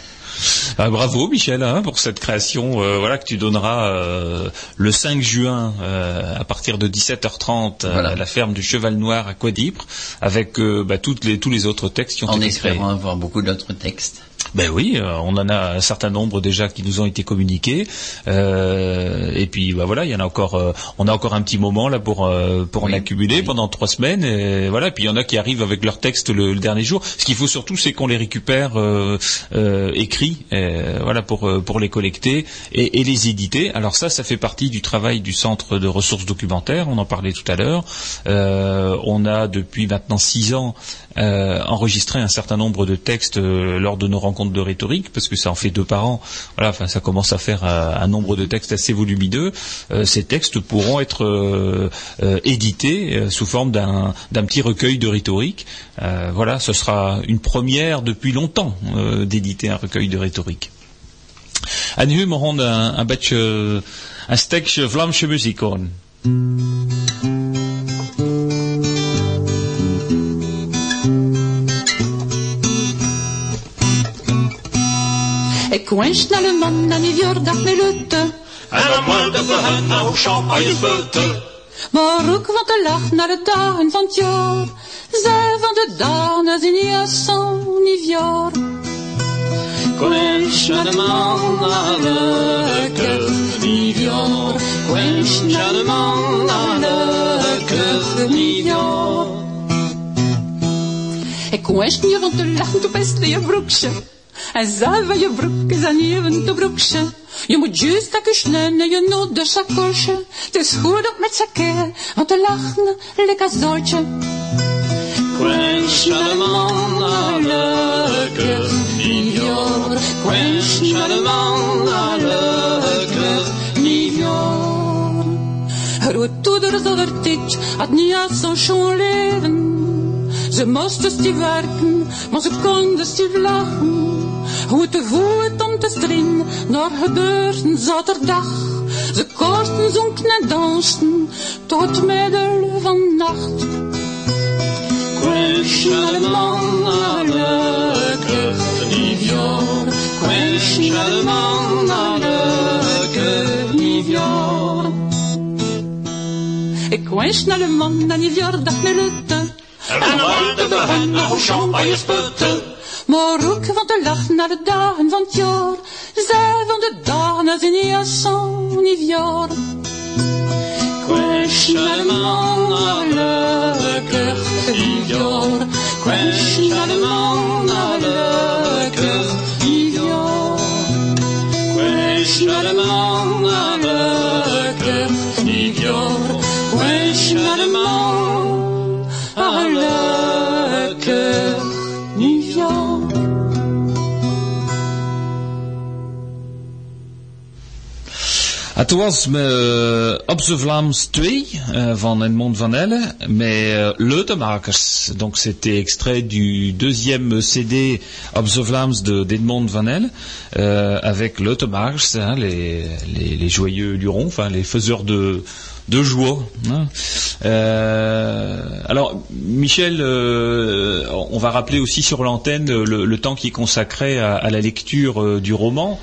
Trop gemakkelijk. Ah, bravo Michel hein, pour cette création euh, voilà que tu donneras euh, le 5 juin euh, à partir de 17h30 Voilà. à la ferme du Cheval Noir à Quadipre avec bah, toutes les, tous les autres textes qui ont En été créés. espérant avoir beaucoup d'autres textes. Ben oui, on en a un certain nombre déjà qui nous ont été communiqués. Euh, et puis bah voilà, il y en a encore, euh, on a encore un petit moment là pour euh, pour en accumuler oui. pendant trois semaines. Et voilà, et puis il y en a qui arrivent avec leur texte le, le dernier jour. Ce qu'il faut surtout, c'est qu'on les récupère écrits, voilà pour euh, pour les collecter et, et les éditer. Alors ça, ça fait partie du travail du centre de ressources documentaires. On en parlait tout à l'heure. Euh, on a depuis maintenant six ans euh, enregistré un certain nombre de textes euh, lors de nos rencontres de rhétorique, parce que ça en fait deux par an. Voilà, ça commence à faire un nombre de textes assez volumineux. Euh, ces textes pourront être édités sous forme d'un petit recueil de rhétorique. Voilà, ce sera une première depuis longtemps d'éditer un recueil de rhétorique. Horen. Ik wens naar de man naar New York dat me lutte. En dan moet de hen nou champagnesputten. Maar ook van te lach naar de dagen van het jaar. Zij van de dagen zijn niet sans niet jaar. Quench naar de man naar naar de man naar leuke nieuwjaar. Ik wens van te lachen, toen best je broekje. En zij van je broek is aan even te broekje. Je moet juist dat kussen en je nood de sakosje. Het is goed op met zakken, want te lachen lekker zootje. Quench naar de man naar leuke nieuwjaar. Quench naar de man naar leuke nieuwjaar. Grootmoeder zonder dit had niet aan zo'n schoon leven. Ze moesten stief werken, maar ze konden stief lachen. Hoe te voet om te stringen, naar gebeurten zaterdag. Ze kochten, zonken en dansten, tot middel van nacht. Quench naar de man naar leuke nieuwjaar. Quench naar de naar nieuwjaar. Ik wens naar de man naar dag met lutte. En dan moet de hen nou champagnesputten. Maar ook van te lachen naar de dagen van het jaar. Zij van de dagen zijn niet als zo'n nieuwjaar. Quench naar de man naar leuke nieuwjaar. Quench naar de Het was me, op z'n Vlaams 2 euh, van Edmond Van Elle, mais euh, Leutemakers. Donc c'était extrait du deuxième CD op z'n Vlaams de d'Edmond Van Elle, avec Leutemakers, hein, les, les, les joyeux lurons, enfin les faiseurs de de joie. hein. Euh, alors, Michel, euh, on va rappeler aussi sur l'antenne le, le temps qui est consacré à, la lecture euh, du roman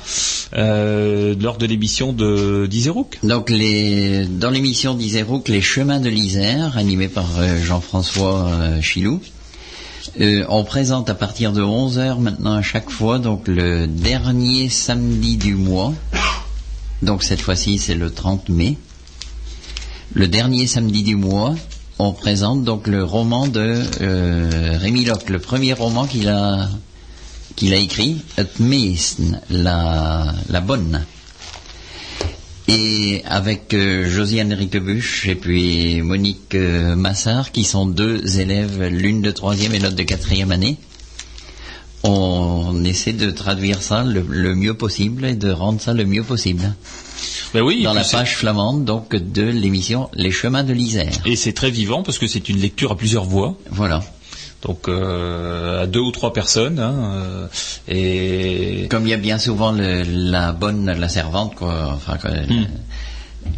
euh, lors de l'émission de d'Iserouk. Donc les, dans l'émission d'Isérouk, Les chemins de l'Isère, animée par euh, Jean-François euh, Chilou, euh, on présente à partir de 11h maintenant à chaque fois, donc le dernier samedi du mois, donc cette fois-ci c'est le 30 mai, le dernier samedi du mois, on présente donc le roman de euh, Rémi Locke, le premier roman qu'il a qu'il a écrit, Het meesten, la, la bonne. Et avec euh, Josiane Rictebuche et puis Monique euh, Massard, qui sont deux élèves, l'une de troisième et l'autre de quatrième année, on essaie de traduire ça le, le mieux possible et de rendre ça le mieux possible. Ben oui, Dans la page flamande donc de l'émission Les chemins de l'Isère. Et c'est très vivant parce que c'est une lecture à plusieurs voix. Voilà. Donc euh, à deux ou trois personnes. hein, euh, et Comme il y a bien souvent le- la bonne, la servante, quoi, enfin, quoi, Hmm.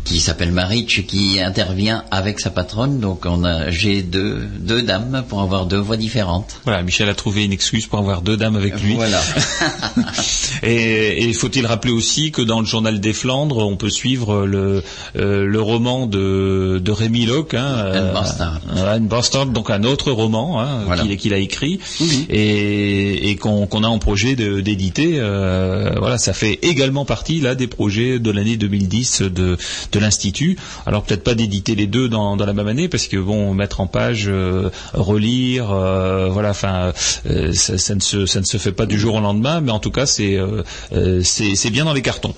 Qui s'appelle Maritch, qui intervient avec sa patronne. Donc on a, j'ai deux, deux dames pour avoir deux voix différentes. Voilà, Michel a trouvé une excuse pour avoir deux dames avec lui. Voilà. Et, et faut-il rappeler aussi que dans le journal des Flandres, on peut suivre le, euh, le roman de, de Rémi Locke, hein, euh, Anne Bastard, donc un autre roman hein, Voilà. qu'il qu'il a écrit et, et qu'on qu'on a en projet de- d'éditer. euh, voilà, ça fait également partie là des projets de l'année 2010 de, de l'institut. Alors peut-être pas d'éditer les deux dans, dans la même année parce que bon, mettre en page, euh, relire, euh, voilà, enfin, euh, ça, ça ne se, ça ne se fait pas du jour au lendemain, mais en tout cas c'est c'est c'est bien dans les cartons.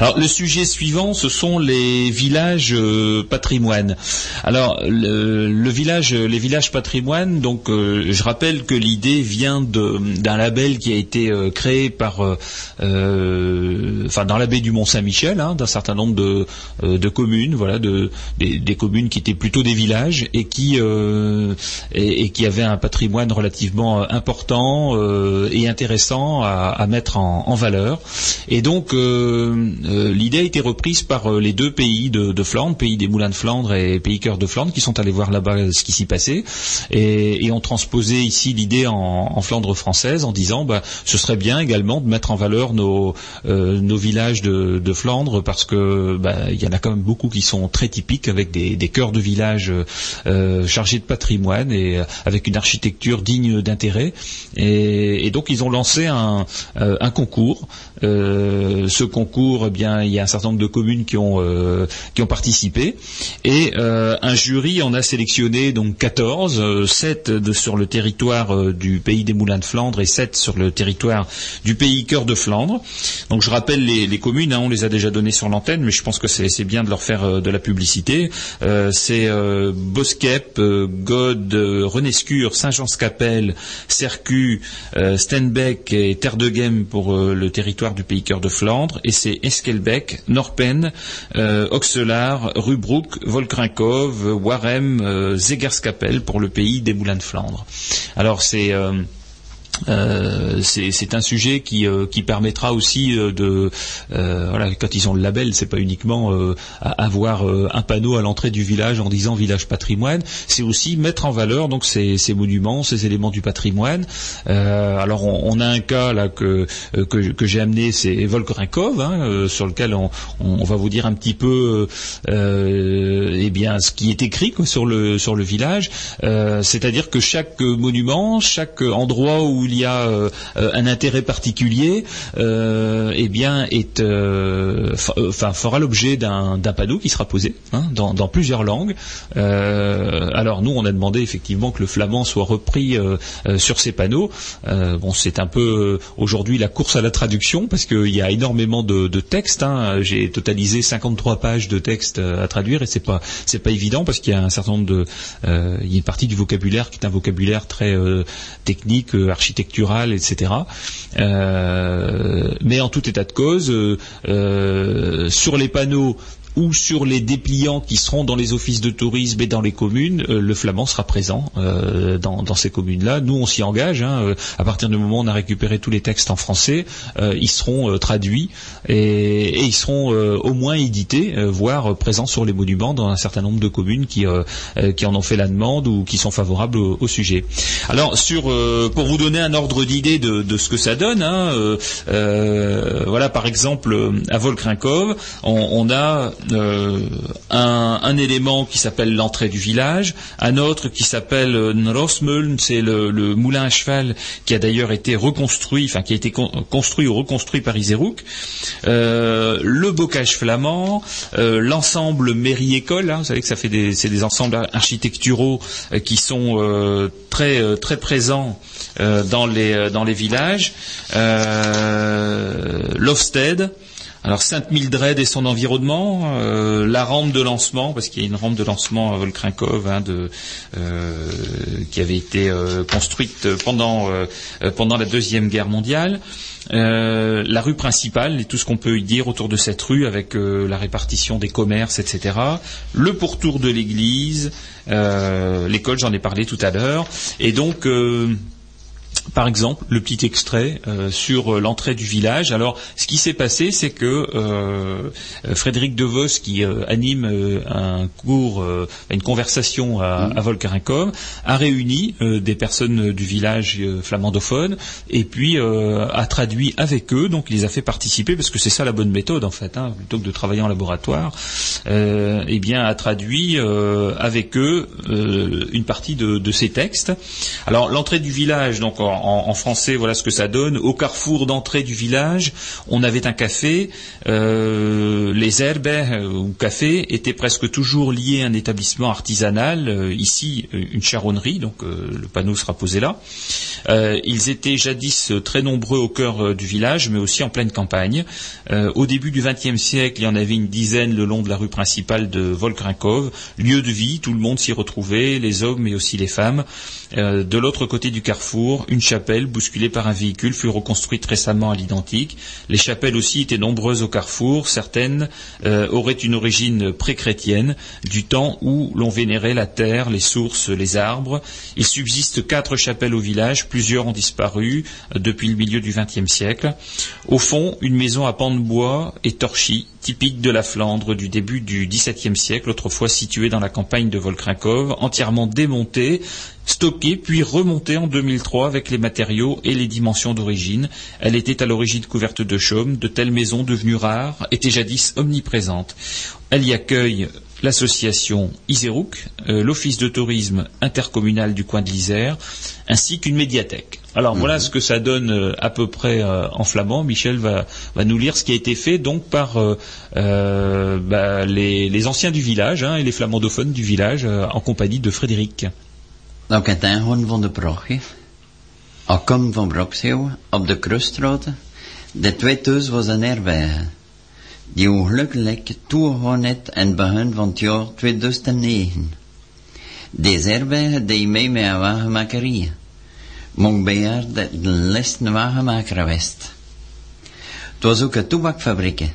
Alors le sujet suivant, ce sont les villages euh, patrimoine. Alors le, village, les villages patrimoine. Donc euh, je rappelle que l'idée vient d'un label qui a été euh, créé par, euh, euh, enfin dans la baie du Mont Saint-Michel, hein, d'un certain nombre de, euh, communes, voilà, de, des, communes qui étaient plutôt des villages et qui euh, et, qui avaient un patrimoine relativement euh, important euh, et intéressant à, mettre en, valeur. Et donc euh, euh, l'idée a été reprise par euh, les deux pays de, Flandre, pays des moulins de Flandre et pays cœur de Flandre, qui sont allés voir là-bas ce qui s'y passait et, ont transposé ici l'idée en, Flandre française en disant bah, ce serait bien également de mettre en valeur nos, euh, villages de, Flandre parce que bah, il y en a quand même beaucoup qui sont très typiques avec des, cœurs de village euh, chargés de patrimoine et euh, avec une architecture digne d'intérêt et, donc ils ont lancé un, euh, concours. Euh, ce concours, eh bien, il y a un certain nombre de communes qui ont euh, qui ont participé et euh, un jury en a sélectionné donc 14, euh, 7 de- sur le territoire euh, du pays des Moulins de Flandre et 7 sur le territoire du pays cœur de Flandre. Donc je rappelle les, les communes, hein, on les a déjà données sur l'antenne, mais je pense que c'est bien de leur faire euh, de la publicité. Euh, c'est Boskep, God, Renescure, Saint-Jean-Scapelle, Cercu, Stenbeck et Terre de Gem pour le territoire du pays cœur de Flandre, et c'est Eskelbeck, Norpen, euh, Oxelaar, Rubroek, Volkrinkov, Warem, euh, Zegerskapelle pour le pays des Moulins de Flandre. Alors c'est euh, c'est un sujet qui, euh, qui permettra aussi euh, de voilà quand ils ont le label c'est pas uniquement avoir un panneau à l'entrée du village en disant village patrimoine. C'est aussi mettre en valeur donc ces, ces monuments ces éléments du patrimoine. Alors on, a un cas là que que, j'ai amené c'est Volkrinkov hein, sur lequel on, on, va vous dire un petit peu eh bien ce qui est écrit quoi, sur le sur le village. C'est-à-dire que chaque monument chaque endroit où il y a euh, euh, un intérêt particulier euh, eh bien est euh, fera l'objet d'un panneau qui sera posé hein, dans, plusieurs langues alors nous on a demandé effectivement que le flamand soit repris sur ces panneaux bon c'est un peu aujourd'hui la course à la traduction parce qu'il y a énormément de, textes hein. j'ai totalisé 53 pages de texte euh, à traduire et c'est pas c'est pas évident parce qu'il y a un certain nombre de il y a une partie du vocabulaire qui est un vocabulaire très technique euh, architectural etc Euh, mais en tout état de cause euh, euh, sur les panneaux ou sur les dépliants qui seront dans les offices de tourisme et dans les communes, euh, le flamand sera présent euh, dans, dans ces communes-là. Nous, on s'y engage. hein, euh, à partir du moment où on a récupéré tous les textes en français, euh, ils seront euh, traduits et, et ils seront au moins édités, voire présents sur les monuments dans un certain nombre de communes qui, qui en ont fait la demande ou qui sont favorables au, au sujet. Alors, sur, pour vous donner un ordre d'idée de, de ce que ça donne, hein, voilà, par exemple, à Volkrinkov, on, on a euh, un, un élément qui s'appelle l'entrée du village, un autre qui s'appelle euh, Nrosmuln, c'est le, le moulin à cheval qui a d'ailleurs été reconstruit, enfin qui a été con- construit ou reconstruit par Iserouk, euh, le bocage flamand, euh, l'ensemble mairie-école, hein, vous savez que ça fait des, c'est des ensembles architecturaux euh, qui sont euh, très très présents dans les dans les villages, l'Ofsted. Alors Sainte-Mildred et son environnement, euh, la rampe de lancement, parce qu'il y a une rampe de lancement à Volkrinkov hein, euh, qui avait été euh, construite pendant, pendant la Deuxième Guerre mondiale. La rue principale et tout ce qu'on peut dire autour de cette rue avec la répartition des commerces, etc. Le pourtour de l'église, l'école, j'en ai parlé tout à l'heure. Et donc... euh, par exemple, le petit extrait euh, sur euh, l'entrée du village. Alors, ce qui s'est passé, c'est que euh, Frédéric Devos, qui euh, anime euh, un cours, euh, une conversation à, à Volkarinkov, a réuni euh, des personnes du village euh, flamandophone et puis euh, a traduit avec eux. Donc, il les a fait participer parce que c'est ça la bonne méthode en fait, hein, plutôt que de travailler en laboratoire. Euh, eh bien, a traduit euh, avec eux euh, une partie de, de ces textes. Alors, l'entrée du village, donc en, français, voilà ce que ça donne. Au carrefour d'entrée du village, on avait un café. Euh, les herbes euh, ou cafés étaient presque toujours liés à un établissement artisanal. Euh, ici, euh, une charronnerie, donc euh, le panneau sera posé là. Euh, ils étaient jadis euh, très nombreux au cœur euh, du village, mais aussi en pleine campagne. Euh, au début du XXe siècle, il y en avait une dizaine le long de la rue principale de Volkrinkov. Lieu de vie, tout le monde s'y retrouvait, les hommes mais aussi les femmes. Euh, de l'autre côté du carrefour, une chapelle bousculée par un véhicule fut reconstruite récemment à l'identique. Les chapelles aussi étaient nombreuses au carrefour. Certaines euh, auraient une origine pré-chrétienne, du temps où l'on vénérait la terre, les sources, les arbres. Il subsiste quatre chapelles au village, plusieurs ont disparu euh, depuis le milieu du XXe siècle. Au fond, une maison à pans de bois et torchis, typique de la Flandre du début du XVIIe siècle, autrefois située dans la campagne de Volkrinkov, entièrement démontée, stockée puis remontée en 2003 avec les matériaux et les dimensions d'origine. Elle était à l'origine couverte de chaume. De telles maisons devenues rares étaient jadis omniprésentes. Elle y accueille l'association Iserouk, euh, l'office de tourisme intercommunal du coin de l'Isère, ainsi qu'une médiathèque. Alors voilà ce que ça donne euh, à peu près euh, en flamand. Michel va, va nous lire ce qui a été fait donc par bah, les, les anciens du village hein, et les flamandophones du village en compagnie de Frédéric. Nou, het aangaan van de Prachtje. Al kom van Broxeeuw op de Krustroute. De twee thuis was een herberge. Die ongelukkig toegegaan net in het begin van het jaar 2009. Deze herberge deed mee met een bejaard dat de laatste wagenmaker geweest. Het was ook een toebakfabriek,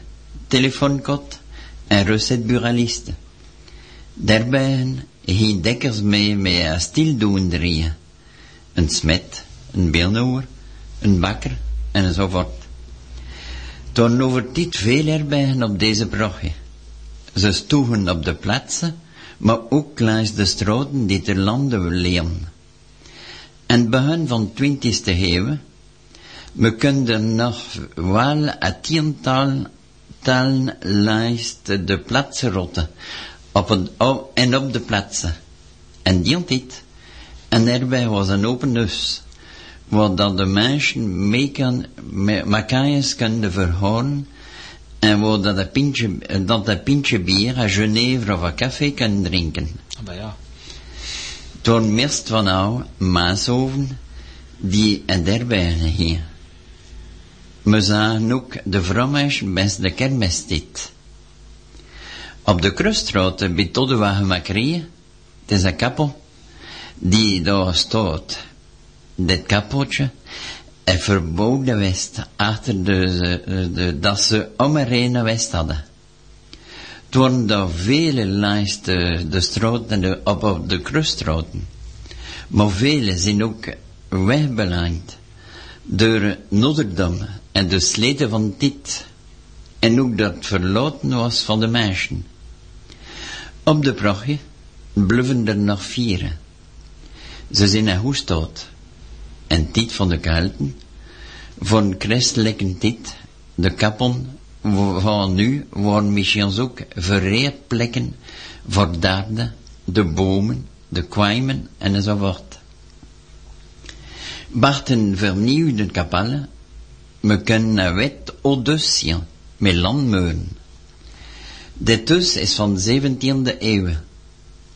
telefoonkot en receptburaliste. Daarbij ging dekkers mee met een stildoenderieën. Een smet, een beelnoer, een bakker en zo voort. Toen dit veel herbergen op deze brochtje. Ze stoegen op de plaatsen, maar ook langs de straten die ter lande liggen. En begin van 20e eeuw, we kunnen nog wel een tiental talen langs de plaatsen rotten, op het, op, en op de plaatsen. En die tijd, en daarbij was een open huis, waar dat de mensen mee kan, met kunnen verhoren, en waar dat een pintje, dat een pintje bier, een Genève of een café kan drinken. Ah ja. Toen meest van nou Maashoven, die en daarbij hier. We zagen ook de vrommers best de kermis dit. Op de kruisstraat bij Toddewagenmakerie, het is een die daar staat. Dit kappeltje is verboden west, achter de, de, de, dat ze om een west hadden. Worden daar vele langs de, de straat en de, op, op de kruisstraten. Maar vele zijn ook wegbelangt door Notre-Dame en de sleten van dit. En ook dat verlaten was van de mensen. Op de prachtje blijven er nog vier. Ze zijn naar Hoestaat. En dit van de kalten, van christelijke dit, de kappen van nu worden misschien ook vereerd plekken voor daarden, de bomen, de kwijmen en zo voort. Barten vernieuwde kapellen, we kunnen een wet Odyssea met landmeulen. Dit huis is van de 17e eeuw.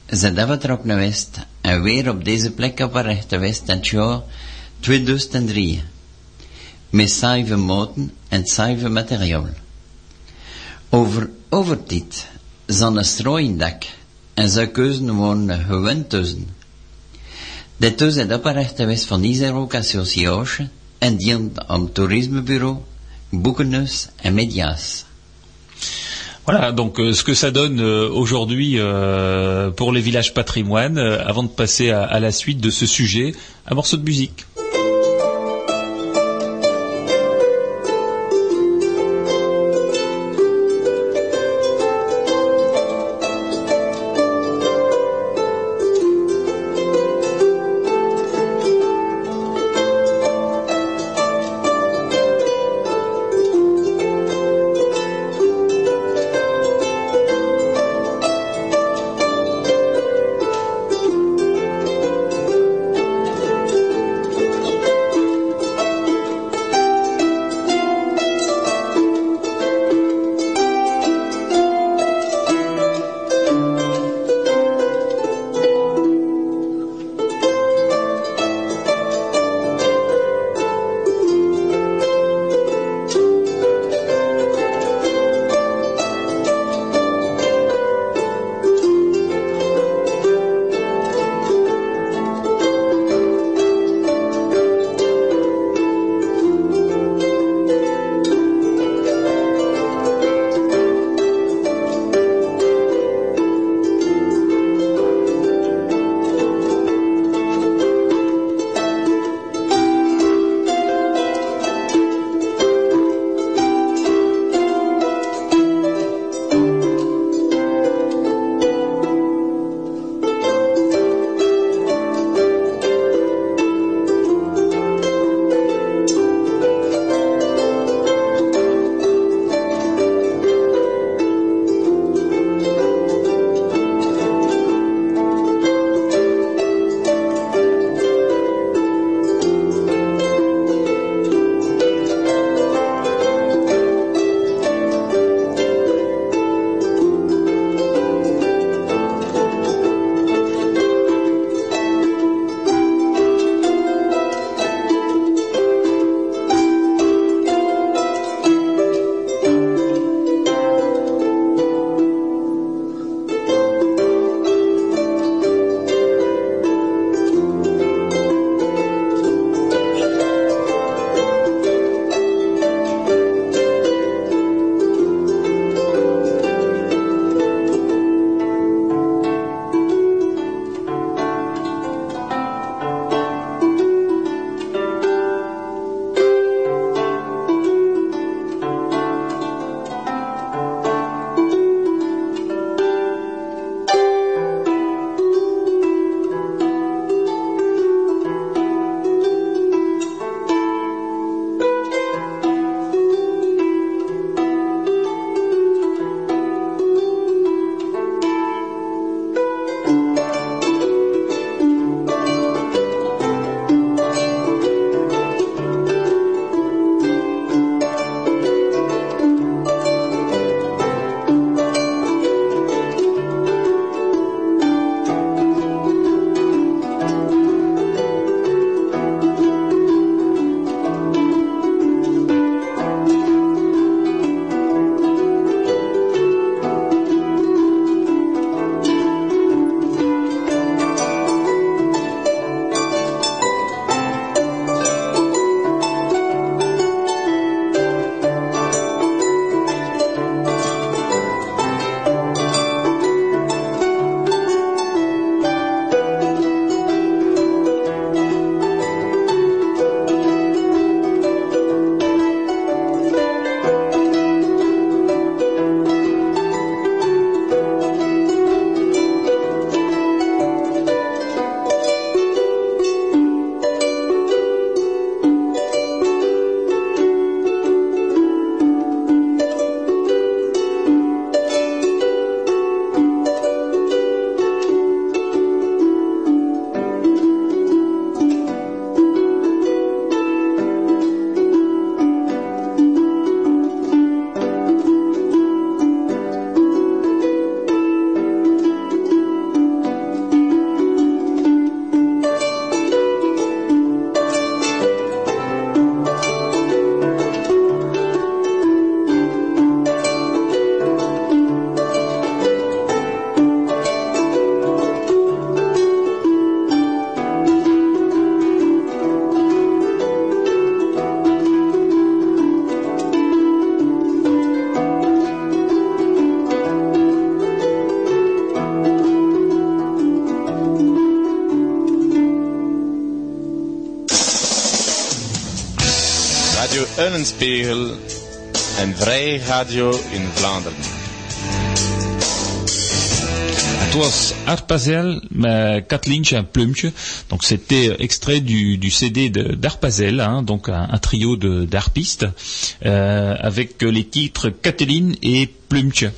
Ze afgetrokken naar West en weer op deze plek opgericht geweest in het jaar 2003. Met moten en zuiver materiaal. Over, over dit zat een strooiendak en zou keuzen worden gewend tussen. Dit huis is opgericht geweest van Iserok Association en dient aan toerismebureau, boekenhuis en media's. Voilà, donc euh, ce que ça donne euh, aujourd'hui euh, pour les villages patrimoine, euh, avant de passer à la suite de ce sujet, un morceau de musique. Donc c'était extrait du, CD d'Arpazel, hein, donc un, trio d'harpistes, euh, avec les titres Kathleen et Plumpje.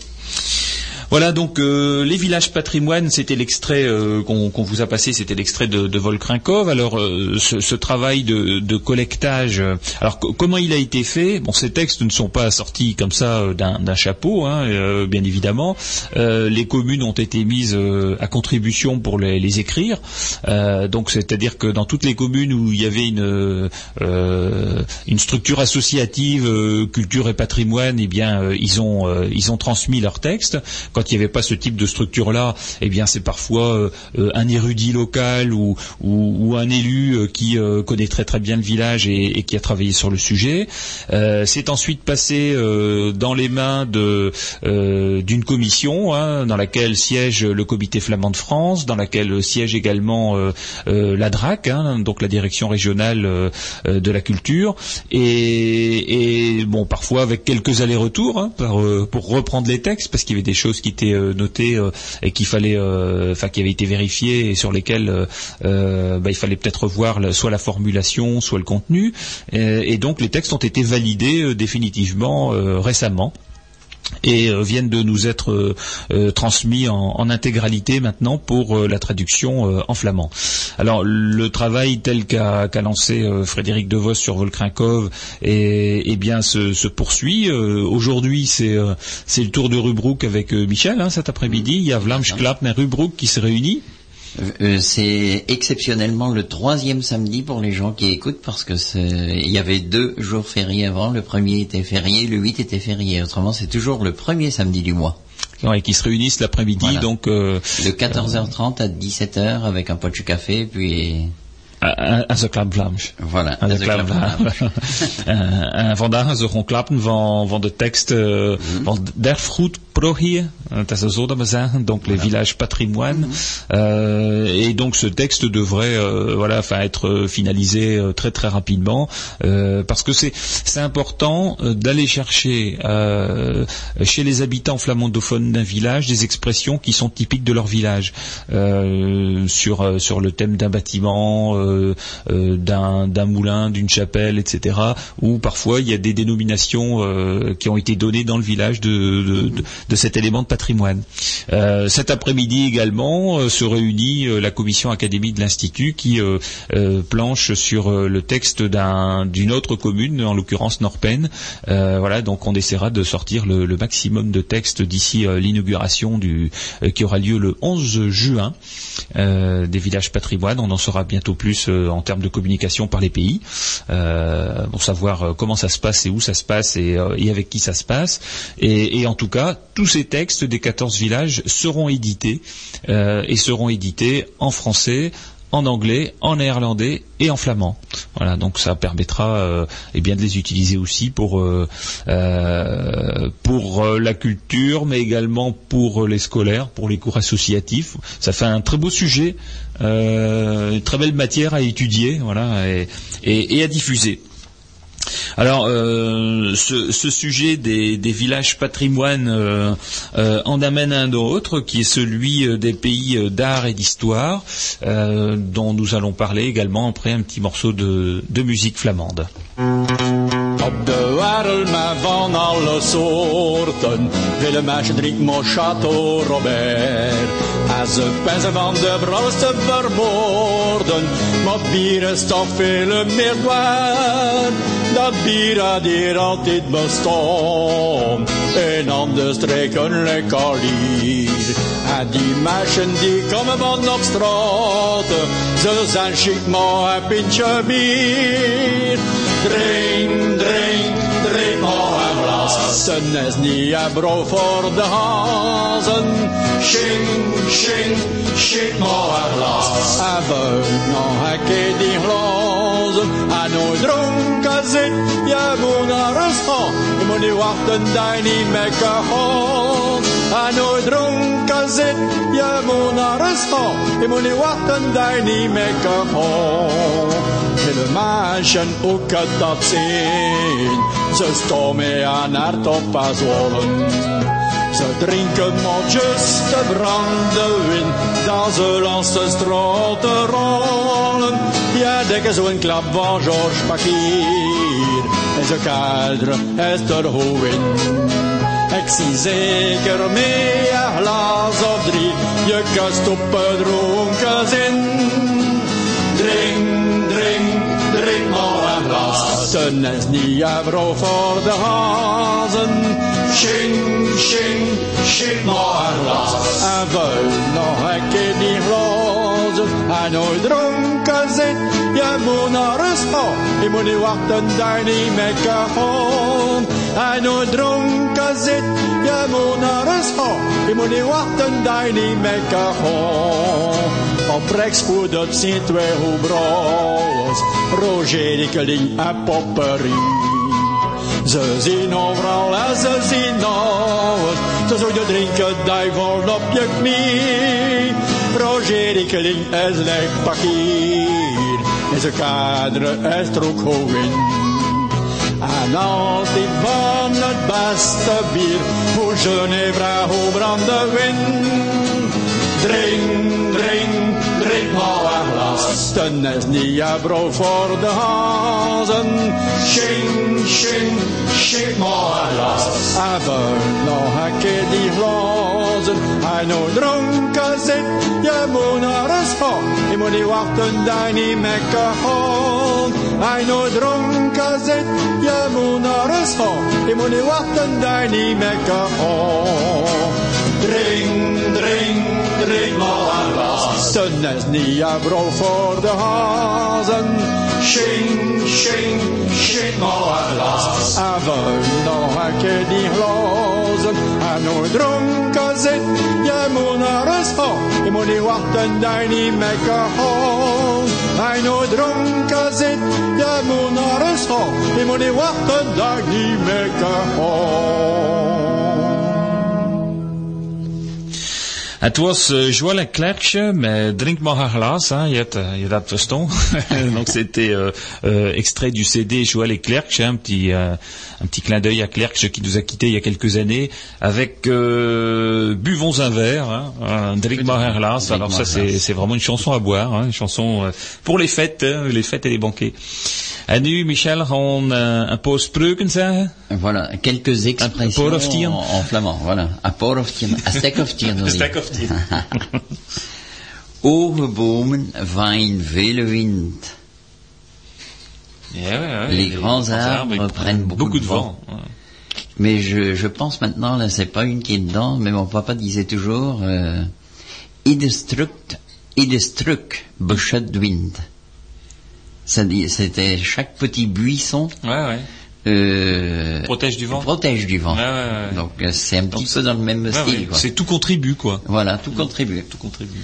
Voilà donc euh, les villages patrimoine, c'était l'extrait euh, qu'on vous a passé, c'était l'extrait de, de Volkrinkov. Alors euh, ce, ce travail de, de collectage, euh, alors co- comment il a été fait? Bon, ces textes ne sont pas sortis comme ça euh, d'un chapeau, hein, euh, bien évidemment. Les communes ont été mises à contribution pour les, les écrire. Donc c'est-à-dire que dans toutes les communes où il y avait une une structure associative culture et patrimoine, eh bien ils ont ils ont transmis leurs textes. Il n'y avait pas ce type de structure-là, eh bien c'est parfois euh, euh, un érudit local ou, un élu euh, qui connaît très très bien le village et, qui a travaillé sur le sujet. C'est ensuite passé dans les mains d'une commission hein, dans laquelle siège le Comité flamand de France, dans laquelle siège également la DRAC, hein, donc la direction régionale de la culture, et, bon parfois avec quelques allers-retours hein, pour reprendre les textes parce qu'il y avait des choses qui étaient euh, notées euh, et qu'il fallait, euh, enfin qui avaient été vérifiées et sur lesquelles euh, bah, il fallait peut-être revoir soit la formulation, soit le contenu, et, et donc les textes ont été validés définitivement récemment et euh, viennent de nous être euh, euh, transmis en, en intégralité maintenant pour euh, la traduction euh, en flamand. Alors le travail tel qu'a lancé euh, Frédéric Devos sur Volkrinkov et, eh bien se, se poursuit. Euh, Aujourd'hui c'est euh, le tour de Rubruck avec euh, Michel hein, cet après-midi. Il y a Vlamsklappen et Rubruck qui se réunissent. Euh, c'est exceptionnellement le troisième samedi pour les gens qui écoutent parce que il y avait deux jours fériés avant. Le premier était férié, le 8 était férié. Autrement, c'est toujours le premier samedi du mois. Ouais, qui se réunissent l'après-midi. Voilà. Donc euh, De 14h30 à 17h avec un pot de café, puis à, à the Club Vlaams. voilà. Ah, de de klap, Club Lounge. Eh, en vandaag ze gewoon klappen van, van de tekst eh, van Derfgoed Progier, het is zo dat we zeggen, donc les villages patrimoine. Euh, et donc ce texte devrait euh, voilà, être euh, finalisé euh, très très rapidement euh, parce que c'est c'est important euh, d'aller chercher euh, chez les habitants flamandophones d'un village des expressions qui sont typiques de leur village euh, sur euh, sur le thème d'un bâtiment, euh, euh, d'un d'un moulin, d'une chapelle, etc. Où parfois il y a des dénominations euh, qui ont été données dans le village de de, cet élément de patrimoine. Euh, cet après-midi également euh, se réunit euh, la commission académique de l'institut qui euh, euh, planche sur euh, le texte d'un- d'une autre commune, en l'occurrence Norpen. Euh, voilà, donc on essaiera de sortir le, maximum de textes d'ici euh, l'inauguration euh, qui aura lieu le 11 juin euh, des villages patrimoine. On en saura bientôt plus euh, en termes de communication par les pays euh, pour savoir euh, comment ça se passe et où ça se passe et, avec qui ça se passe. Et, en tout cas, tous ces textes des 14 villages seront édités et seront édités en français en anglais, en néerlandais et en flamand. Voilà, donc ça permettra euh, eh bien de les utiliser aussi pour pour la culture, mais également pour les scolaires, pour les cours associatifs. Ça fait un très beau sujet, euh, très belle matière à étudier, voilà, et, à diffuser. Alors, euh, ce, sujet des, villages patrimoine euh, euh, en amène un autre, qui est celui des pays d'art et d'histoire, dont nous allons parler également après un petit morceau de, musique flamande. En ze pensen van de brouwste vermoorden, maar bier is toch veel meer waard. Dat bier had hier altijd bestaan, in andere streken lekker hier. En die mensen die komen van op straat, ze zijn chic maar een pintje bier. Drink, drink, een glas. Ten is niet brood voor de hazen. Shing, shing, shing maar glas. Er en er buit nog een keer die glazen. En nooit dronken zit, je naar gaan. Je moet niet wachten dat je niet meer kan gaan. En nooit dronken zit, je moet naar rust gaan. Je moet niet wachten dat je niet meer kan gaan. meisje ook dat zien. Ze stomen aan haar toppazollen. Ze drinken motjes te brandewijn, dan ze langs de straten rollen. Ja, dekken zo'n klap van Georges Pakier. En ze kaderen er in. Ik zie zeker mee een glas of drie, je kust op het dronken zin. Drink, drink, drink maar een glas. Ten is niet een vrouw voor de hazen. Shing, shing, shing maar een glas. En vuil nog een keer die glazen. En nooit dronken zit, je moet naar rust gaan. Je moet niet wachten, daar niet mee gaan. En nooit dronken zit, je moet naar rust gaan. Je moet niet wachten, daar niet mee gaan. Op rechts voor dat zien twee hoe brouwers. Roger, Dikkeling en Popperie. Ze zien overal en ze zien alles. Ze zullen drinken, duivel op je knie. Roger Dikkeling is lijk pakier. En zijn kaderen is er ook hoog in. En als die van het beste bier voor Genevra hoe brand de wind. Drink, drink, drink maar een glas. Ten is niet een brood voor de hazen. Shing, shing, shing maar een glas. Even nog een keer die glazen. Hij nooit dronken zit, je moet naar rust gaan. Je moet niet wachten, daar niet mee kan gaan. Hij nooit dronken zit, je moet naar rust gaan. Je moet niet wachten, daar niet mee kan gaan. Drink, drink, drink maar een glas. Ten is niet een brood voor de hazen. Shing, shing, shing maar een glas. Even nog een keer die glazen. En nooit dronken zit, je moet naar rust gaan. Je moet niet wachten, daar niet mee kan gaan. Hij nooit dronken zit, Het was uh, Joël Clerc, mais Drink maar een glas, hein, je, hebt, je. Donc c'était euh, euh, extrait du CD Joël et Clerc, un petit, euh, un petit clin d'œil à Clerc qui nous a quittés il y a quelques années, avec euh, Buvons un verre, hein, Drink maar een glas. Alors ça c'est, c'est vraiment une chanson à boire, hein, une chanson euh, pour les fêtes, hein, les fêtes et les banquets. En nu, Michel, gaan uh, een paar spreuken zeggen? Voilà, quelques expressions en, en flamand. Voilà, een paar of tien, een stek of tien. Een stek of tien. Hoge bomen waaien vele wind. Ja, ja, Les grands arbres prennent beaucoup de vent. Mais je, je pense maintenant, là, c'est pas une qui est dedans, mais mon papa disait toujours, euh, beschut wind. C'était chaque petit buisson Ouais, ouais. euh, Protège du vent. protège du vent. Ouais, ouais. Donc euh, c'est un petit Donc, peu dans le même style. C'est tout contribue, quoi. Voilà, tout contribue. Tout contribue.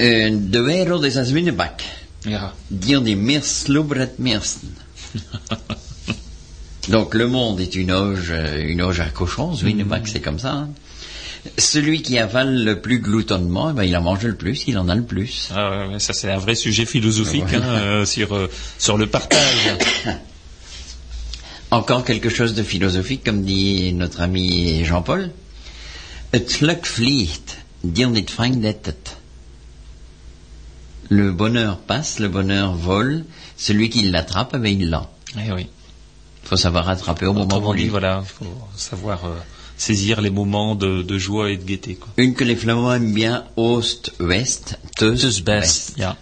Euh, de wereld is als winnebak. Ja. Dire des mirs slobret mirsten. Donc le monde est une auge, euh, une auge à cochon, Zwinebach c'est comme ça. hein. Celui qui avale le plus gloutonnement, eh ben, il en mange le plus, il en a le plus. Ah, ouais, ça c'est un vrai sujet philosophique hein, euh, sur euh, sur le partage. Encore quelque chose de philosophique, comme dit notre ami Jean-Paul. Le bonheur passe, le bonheur vole, celui qui l'attrape, eh ben, il l'a. Eh oui. Il faut savoir attraper au moment dit, voulu. voilà, faut savoir euh, saisir les moments de, de joie et de gaieté. Quoi. Une que les Flamands aiment bien, Ost-Ouest, Tous Teus-West. best. Ja.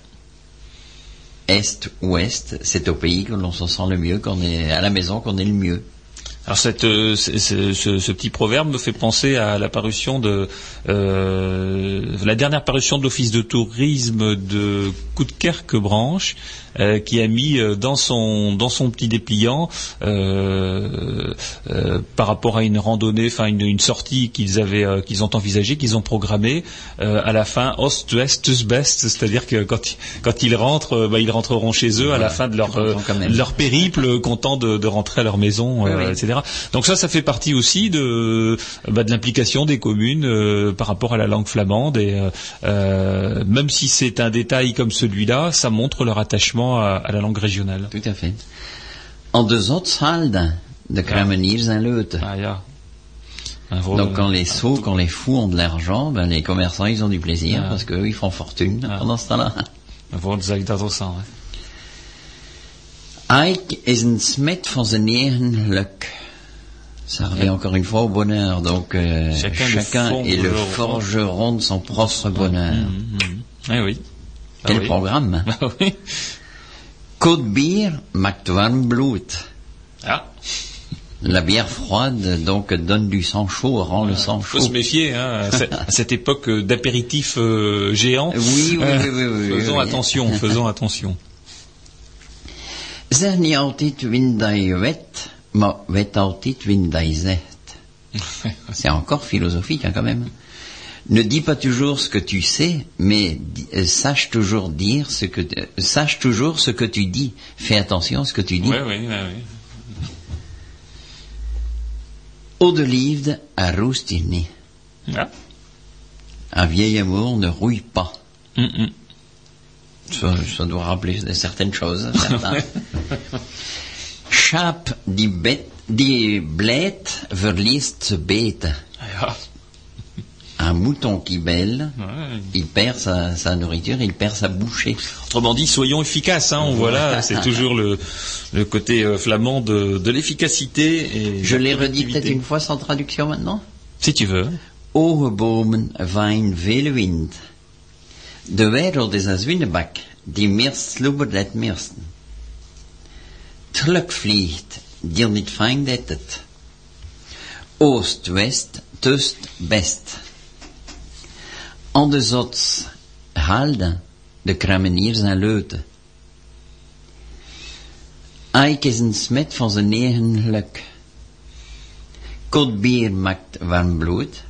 Est-Ouest, c'est au pays que l'on s'en sent le mieux, qu'on est à la maison, qu'on est le mieux. Alors cette, euh, ce, ce- ce- ce petit proverbe me fait penser à la parution de euh, la dernière parution de l'office de tourisme de Coudekerque-Branche, euh, qui a mis euh, dans son dans son petit dépliant euh, euh, par rapport à une randonnée, enfin une, une sortie qu'ils avaient qu'ils ont envisagée, qu'ils ont programmée à la fin Ost-West, Best, c'est-à-dire que quand ils, quand ils rentrent, bah, ils rentreront chez eux à la fin de leur leur périple, contents de, de rentrer à leur maison, Oui, oui. etc. Donc ça, ça fait partie aussi de, bah, de l'implication des communes par rapport à la langue flamande. Et même si c'est un détail comme celui-là, ça montre leur attachement à, à la langue régionale. Tout à fait. En deux autres salles de Krameniers en Leute. Ah, ja. Gros- Donc quand les sots, quand les fous ont de l'argent, ben, les commerçants ils ont du plaisir Ah. parce qu'eux ils font fortune Ah. pendant ce temps-là. un woord zeg ik dat al aan, hè. Ike is een smet van zijn eigen luk. Ça revient encore une fois au bonheur. Donc euh, Chacun est le forgeron. de son propre bonheur. Mhm. Eh oui. Ah Quel oui. programme Ah oui. Côte warm bloed. Ah, La bière froide donc donne du sang chaud, rend le sang faut chaud. se méfier hein, à ce- à cette époque euh, d'apéritif euh, géant. Oui, oui, Euh, oui, oui, oui, faisons oui. attention, faisons attention. C'est encore philosophique hein, quand même. Ne dis pas toujours ce que tu sais, mais euh, sache toujours dire ce que euh, sache toujours ce que tu dis. Fais attention à ce que tu dis. Oui, oui, oui. oui. Eau à niet. Ah. Un vieil amour ne rouille pas. Mm, mm. Ça, ça doit rappeler certaines choses. Schaap die, bet, die blijt verliest beten. Ah, ja. Un mouton qui bêle, Ouais. il perd sa, sa nourriture, il perd sa bouchée. Autrement dit, soyons efficaces. Hein, on voit là, c'est toujours le, le côté euh, flamand de, de l'efficacité. Je l'ai redit peut-être une fois sans traduction maintenant. Si tu veux. Hoge bomen waaien vele wind. De wereld is een zwinnebak, die meest slubbert het meesten. Terug vliegt, die niet vangt het het. Oost, west, Aan de zots, de krameniers en leuten. Eik is een smet van zijn eigen geluk. Kot bier maakt warm bloed.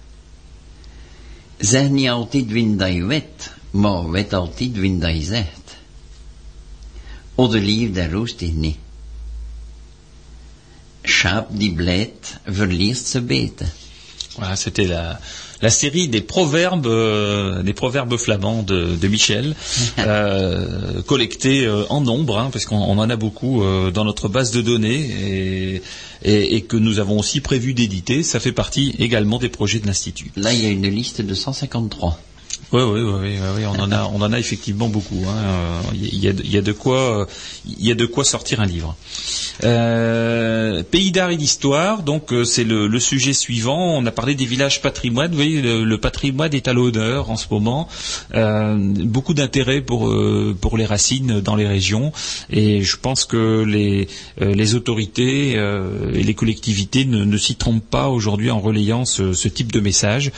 Zeg niet altijd win dat je weet, maar weet altijd win dat zegt. O de liefde roest dich niet. Schaap die blijt, verliest ze beten. Voilà, c'était la, la série des proverbes, euh, des proverbes flamands de, de Michel, euh, collectés euh, en nombre, hein, parce qu'on on en a beaucoup euh, dans notre base de données et, et, et que nous avons aussi prévu d'éditer. Ça fait partie également des projets de l'institut. Là, il y a une liste de 153. Oui, oui, oui, oui, on en a, on en a effectivement beaucoup. hein. Euh, Il y, a, de quoi, euh, y a de quoi sortir un livre. Euh, pays d'art et d'histoire, donc c'est le, sujet suivant. On a parlé des villages patrimoine. Vous voyez, le, patrimoine est à l'honneur en ce moment. Beaucoup d'intérêt pour pour les racines dans les régions, et je pense que les les autorités et les collectivités ne, s'y trompent pas aujourd'hui en relayant ce, type de message.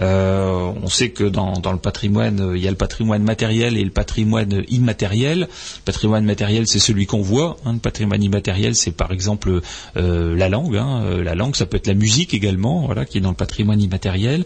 On sait que dans, dans euh, il y a le patrimoine matériel et le patrimoine immatériel. Le patrimoine matériel, c'est celui qu'on voit. hein. Le patrimoine immatériel, c'est par exemple euh, la langue. hein. Euh, La langue, ça peut être la musique également, voilà, qui est dans le patrimoine immatériel.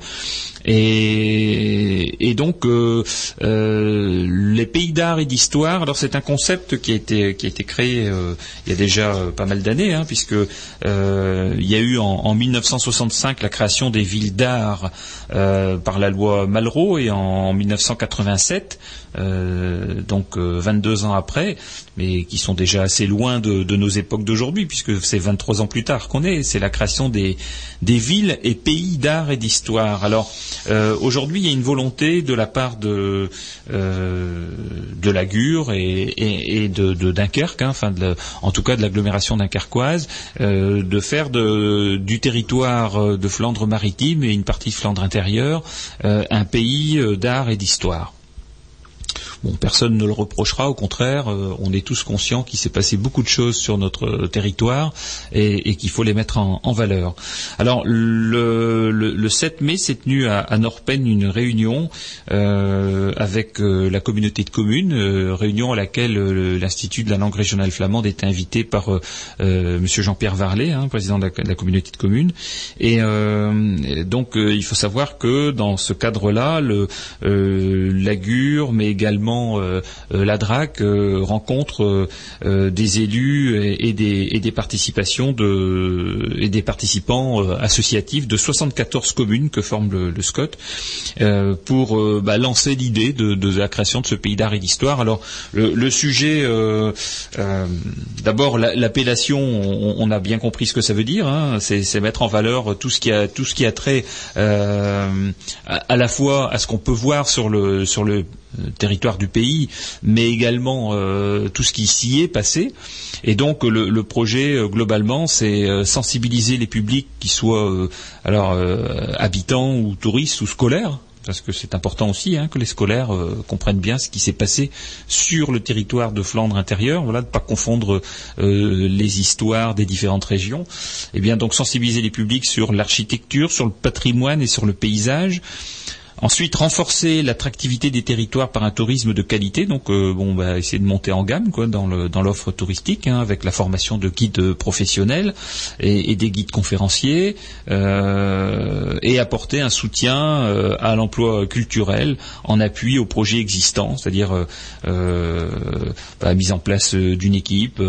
Et, et donc, euh, euh, les pays d'art et d'histoire. Alors, c'est un concept qui a été qui a été créé euh, il y a déjà pas mal d'années, hein, puisque il y a eu en, en 1965 la création des villes d'art par la loi Malraux et en 1987, euh, donc euh, 22 ans après, mais qui sont déjà assez loin de, nos époques d'aujourd'hui, puisque c'est 23 ans plus tard qu'on est. C'est la création des villes et pays d'art et d'histoire. Alors euh, aujourd'hui, il y a une volonté de la part de euh, de la Gure et, de, Dunkerque, hein, enfin en tout cas de l'agglomération dunkerquoise, euh, de faire du territoire euh, de Flandre maritime et une partie de Flandre intérieure euh, un pays euh, d'art et d'histoire. Bon, personne ne le reprochera, au contraire, euh, on est tous conscients qu'il s'est passé beaucoup de choses sur notre euh, territoire et, qu'il faut les mettre en, valeur. Alors, le, le, le 7 mai s'est tenu à, Norpen une réunion euh, avec la communauté de communes, réunion à laquelle l'Institut de la langue régionale flamande est invité par Monsieur Jean-Pierre Varlet, hein, président de la, communauté de communes. Et donc, il faut savoir que dans ce cadre-là, le, la Gure, mais également euh, euh, la DRAC euh, rencontre des élus et, des, participations et des participants associatifs de 74 communes que forme le, SCOT pour bah, lancer l'idée de, la création de ce pays d'art et d'histoire. Alors le, sujet, d'abord la- l'appellation, on, a bien compris ce que ça veut dire. hein. c'est mettre en valeur tout ce qui a tout ce qui a trait à, la fois à ce qu'on peut voir sur le territoire du pays, mais également euh, tout ce qui s'y est passé. Et donc le, projet euh, globalement, c'est euh, sensibiliser les publics qui soient euh, euh, habitants ou touristes ou scolaires. Parce que c'est important aussi hein, que les scolaires euh, comprennent bien ce qui s'est passé sur le territoire de Flandre intérieure, voilà, de ne pas confondre euh, les histoires des différentes régions. Et bien donc sensibiliser les publics sur l'architecture, sur le patrimoine et sur le paysage. Ensuite, renforcer l'attractivité des territoires par un tourisme de qualité. Donc, euh, bon, bah, essayer de monter en gamme quoi, dans le- dans l'offre touristique, hein, avec la formation de guides professionnels et, et des guides conférenciers, euh, et apporter un soutien euh, à l'emploi culturel en appui aux projets existants, c'est-à-dire euh, euh, bah, mise en place euh, d'une équipe,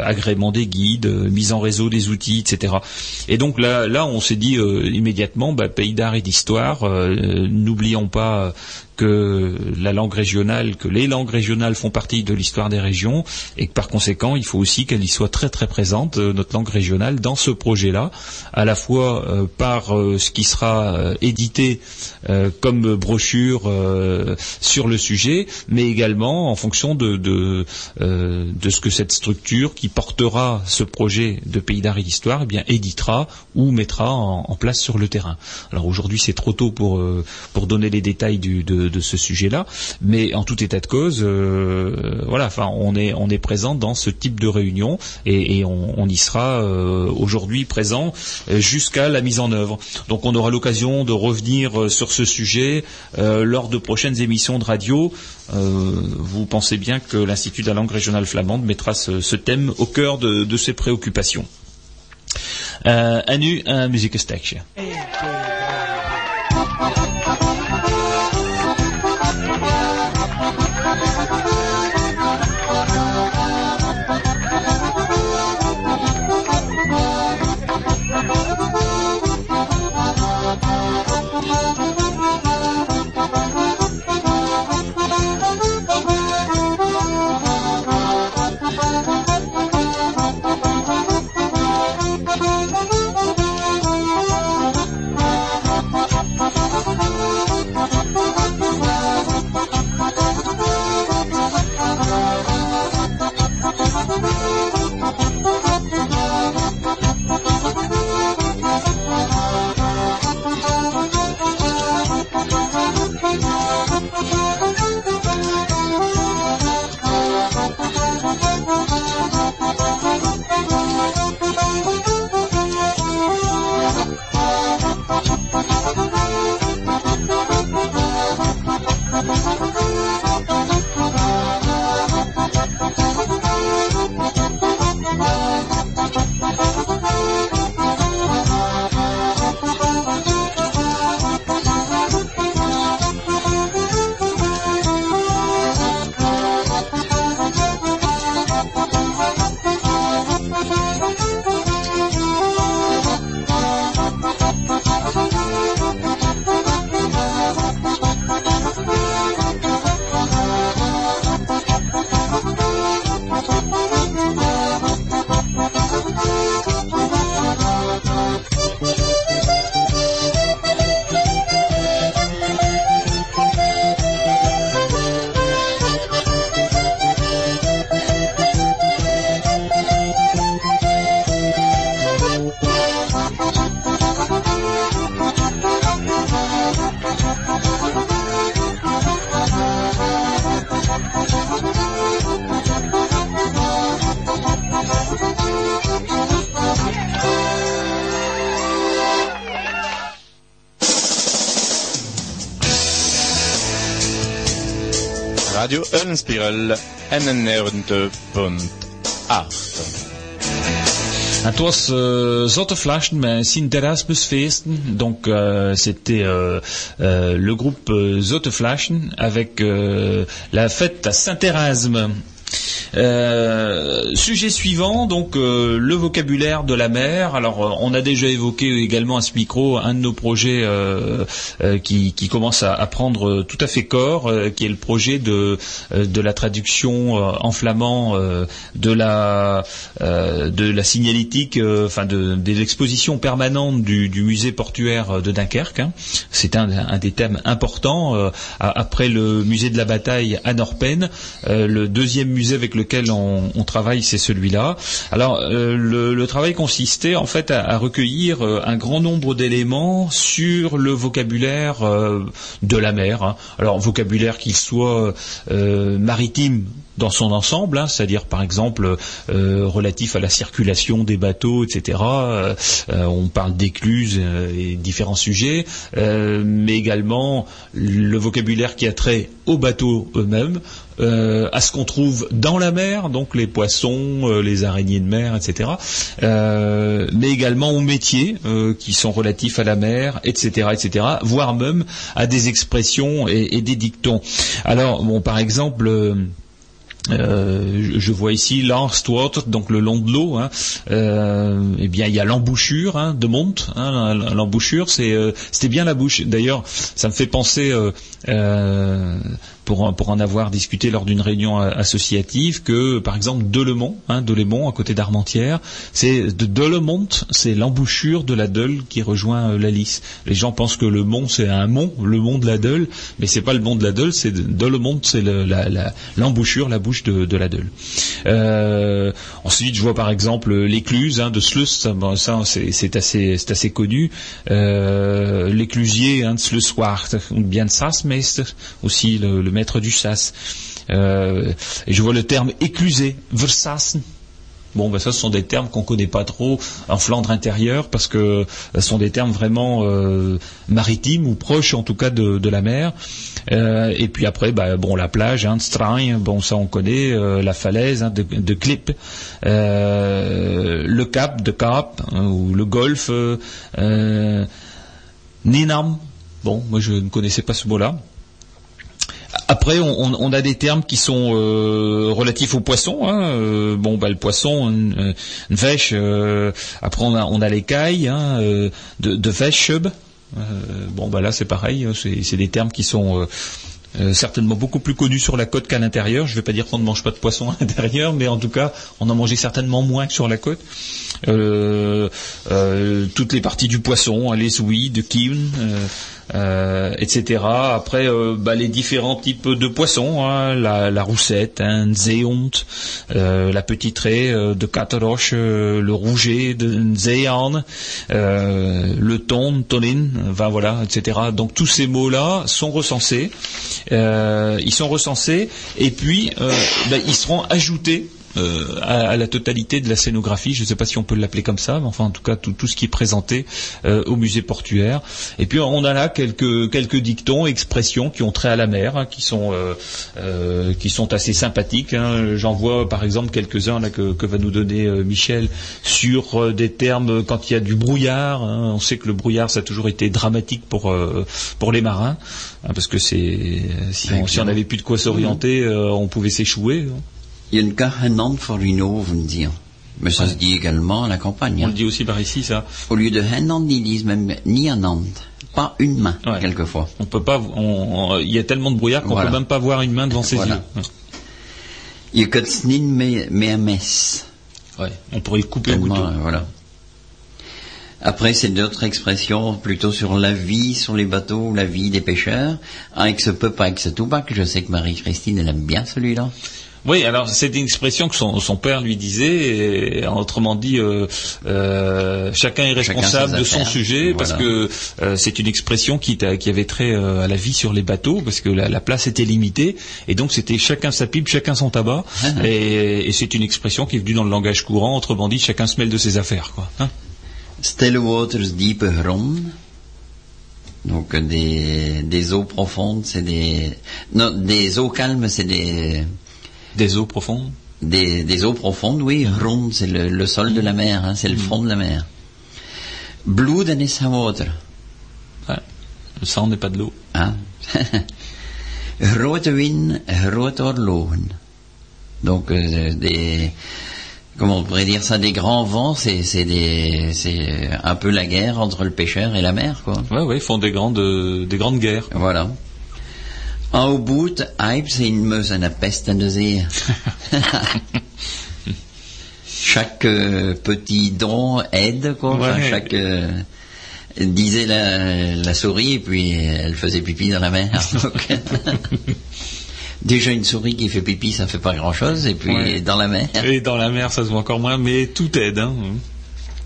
agrément des guides, mise en réseau des outils, etc. Et donc là, là, on s'est dit immédiatement, bah, pays d'art et d'histoire, euh, n'oublions pas que la langue régionale, que les langues régionales font partie de l'histoire des régions et que par conséquent, il faut aussi qu'elle y soit très très présente, euh, notre langue régionale, dans ce projet-là, à la fois euh, par euh, ce qui sera édité comme brochure sur le sujet, mais également en fonction de, ce que cette structure qui portera ce projet de pays d'art et d'histoire eh bien, éditera ou mettra en, place sur le terrain. Alors aujourd'hui, c'est trop tôt pour, pour donner les détails du, de, de ce sujet-là, mais en tout état de cause, euh, voilà, enfin, on est, on est présent dans ce type de réunion et, on, y sera euh, aujourd'hui présent euh, jusqu'à la mise en œuvre. Donc on aura l'occasion de revenir sur ce sujet lors de prochaines émissions de radio. Vous pensez bien que l'Institut de la langue régionale flamande mettra ce, thème au cœur de, ses préoccupations. En nu een muziekenstekje. Radio Unspiral 91.8. Het was euh, Zotte Flaschen, mais Sinterasmusfeesten. Donc euh, c'était euh, le groupe Zotte Flaschen avec la fête à Saint-Erasme. Euh, sujet suivant, donc euh, le vocabulaire de la mer. Alors, euh, on a déjà évoqué également à ce micro un de nos projets qui, commence à, prendre tout à fait corps, qui est le projet de, la traduction en flamand de la signalétique, enfin de, des expositions permanentes du, musée portuaire de Dunkerque. hein. C'est un, un des thèmes importants. après le musée de la bataille à Norpen, le deuxième musée avec lequel on, travaille, c'est celui-là. Alors, euh, le, travail consistait en fait à, recueillir euh, un grand nombre d'éléments sur le vocabulaire euh, de la mer. hein. Alors, vocabulaire qu'il soit maritime dans son ensemble, hein, c'est-à-dire par exemple euh, relatif à la circulation des bateaux, etc. Euh, euh, on parle d'écluses euh, et différents sujets, euh, mais également le vocabulaire qui a trait aux bateaux eux-mêmes, euh, à ce qu'on trouve dans la mer, donc les poissons, euh, les araignées de mer, etc. Euh, mais également aux métiers qui sont relatifs à la mer, etc., etc. Voire même à des expressions et, et des dictons. Alors, bon, par exemple. Euh, je- vois ici l'Arstwater, donc le long de l'eau. Hein, euh, eh bien, il y a l'embouchure hein, de Monte. Hein, l'embouchure, c'est, euh, c'était bien la bouche. D'ailleurs, ça me fait penser, euh, euh, pour, pour en avoir discuté lors d'une réunion a- associative, que par exemple Delemont, hein, Delemont à côté d'Armentières, c'est de Delemont, c'est l'embouchure de la Deule qui rejoint euh, la Lys. Les gens pensent que le mont c'est un mont, le mont de la Deule, mais c'est pas le mont de la Deule, c'est de- Delemont, c'est le- la- la- l'embouchure, la, bouche de, de la Deule. Euh, ensuite, je vois par exemple l'écluse hein, de Sluss, ça, bon, ça, c'est assez, assez connu. Euh, L'éclusier hein, de Slusswacht, ou bien de Sasmeister, aussi le maître du sas. Euh, et je vois le terme éclusé, versassen. Bon, ben ça, ce sont des termes qu'on connaît pas trop en Flandre intérieure parce que ce sont des termes vraiment euh, maritimes ou proches, en tout cas, de, la mer. Euh, et puis après, bah, bon, la plage, hein, Strain, bon, ça on connaît, euh, la falaise hein, de, euh, le cap de Cap hein, ou le golfe, euh, euh, Ninam. Bon, moi je ne connaissais pas ce mot-là. Après, on, on- a des termes qui sont euh, relatifs aux poissons. Hein. Euh, bon, bah, le poisson, une, une vèche. euh, après, on a, on a l'écaille hein, euh, de, de vècheb. Euh, bon, bah là, c'est pareil. hein, C'est des termes qui sont euh, certainement beaucoup plus connus sur la côte qu'à l'intérieur. Je ne vais pas dire qu'on ne mange pas de poisson à l'intérieur, mais en tout cas, on en mangeait certainement moins que sur la côte. Toutes les parties du poisson, hein, les ouïes, de kiwn, euh, etc. Après, euh, bah, les différents types de poissons, hein, la, roussette, un zeehond, euh, la petite raie euh, de Kateroche, euh, le rouget de euh, le thon, tonin, enfin voilà, etc. Donc tous ces mots-là sont recensés, ils sont recensés, et puis bah, ils seront ajoutés euh, à, à la totalité de la scénographie. Je ne sais pas si on peut l'appeler comme ça, mais enfin en tout cas tout, tout ce qui est présenté euh, au musée portuaire. Et puis on a là quelques quelques dictons, expressions qui ont trait à la mer, hein, qui sont euh, euh, qui sont assez sympathiques. hein. J'en vois par exemple quelques-uns là que, que va nous donner euh, Michel sur euh, des termes quand il y a du brouillard. hein. On sait que le brouillard ça a toujours été dramatique pour euh, pour les marins, hein, parce que c'est si on si on n'avait plus de quoi s'orienter, euh, on pouvait s'échouer. Ne geen hand voor une oven dire. Mais ça se dit également à la campagne. On hein. le dit aussi par ici, ça. Au lieu de hen hand, ils disent même ni un hand. Pas une main, Ouais. quelquefois. On peut pas. Il y a tellement de brouillard qu'on Voilà. peut même pas voir une main devant ses Voilà. yeux. Je kunt het niet meer, meer mes. Ouais. On pourrait le couper Tellement, couteau. voilà. Après, c'est d'autres expressions plutôt sur la vie sur les bateaux, la vie des pêcheurs. Avec ce peu, avec ce tout je sais que Marie-Christine, elle aime bien celui-là. Oui, alors c'est une expression que son, son père lui disait, et, autrement dit, euh, euh, chacun est responsable de son sujet, parce que euh, c'est une expression qui, qui avait trait euh, à la vie sur les bateaux, parce que la, la place était limitée, et donc c'était chacun sa pipe, chacun son tabac, Ah. et, et c'est une expression qui est venue dans le langage courant, autrement dit, chacun se mêle de ses affaires, quoi. hein. Waters, grond. Donc des, des eaux profondes, c'est des... Non, des eaux calmes, c'est des... Des eaux profondes. des, des eaux profondes, oui. Grond, c'est le, le sol de la mer, hein, c'est le fond de la mer. Bloeden is water. Ouais. Le sang n'est pas de l'eau. Hein? grote wind, grote oorlogen. Donc euh, des comment on pourrait dire ça des grands vents, c'est c'est des c'est un peu la guerre entre le pêcheur et la mer quoi. Ouais, ouais, ils font des grandes, des grandes guerres. Voilà. En bout, hype, c'est une meuse à la peste de zee. chaque euh, petit don aide, quoi. Enfin, chaque euh, disait la, la souris et puis elle faisait pipi dans la mer. Donc, déjà une souris qui fait pipi, ça fait pas grand chose et puis Ouais. dans la mer. Et dans la mer, ça se voit encore moins, mais tout aide, hein.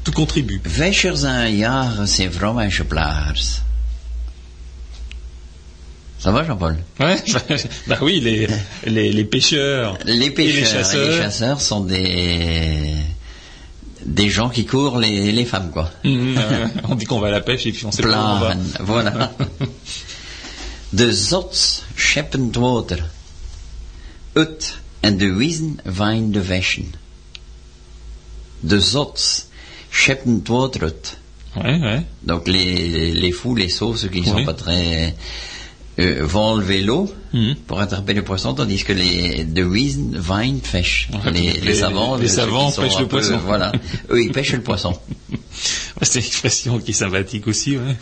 Tout contribue. Wäscher zijn jaren zijn vrouwmeisje plaars. Ça va Jean-Paul Ouais, bah oui, les, les, les pêcheurs, Les et pêcheurs et les chasseurs sont des des gens qui courent les, les femmes quoi. Euh, on dit qu'on va à la pêche et puis on sait pas où on va. Voilà. De zots scheppend water. Ut en de wiesen wijn de wäschen. De zots scheppend water. Ouais, ouais. Donc les, les fous, les sauts, ceux qui ne sont pas très... euh, vont enlever l'eau pour attraper les poissons, tandis que les de Wiesen, Wein, pêchent. Les, les- les savants, les savants pêchent le peu- poisson. Voilà, eux ils pêchent le poisson. C'est une expression qui est sympathique aussi, ouais.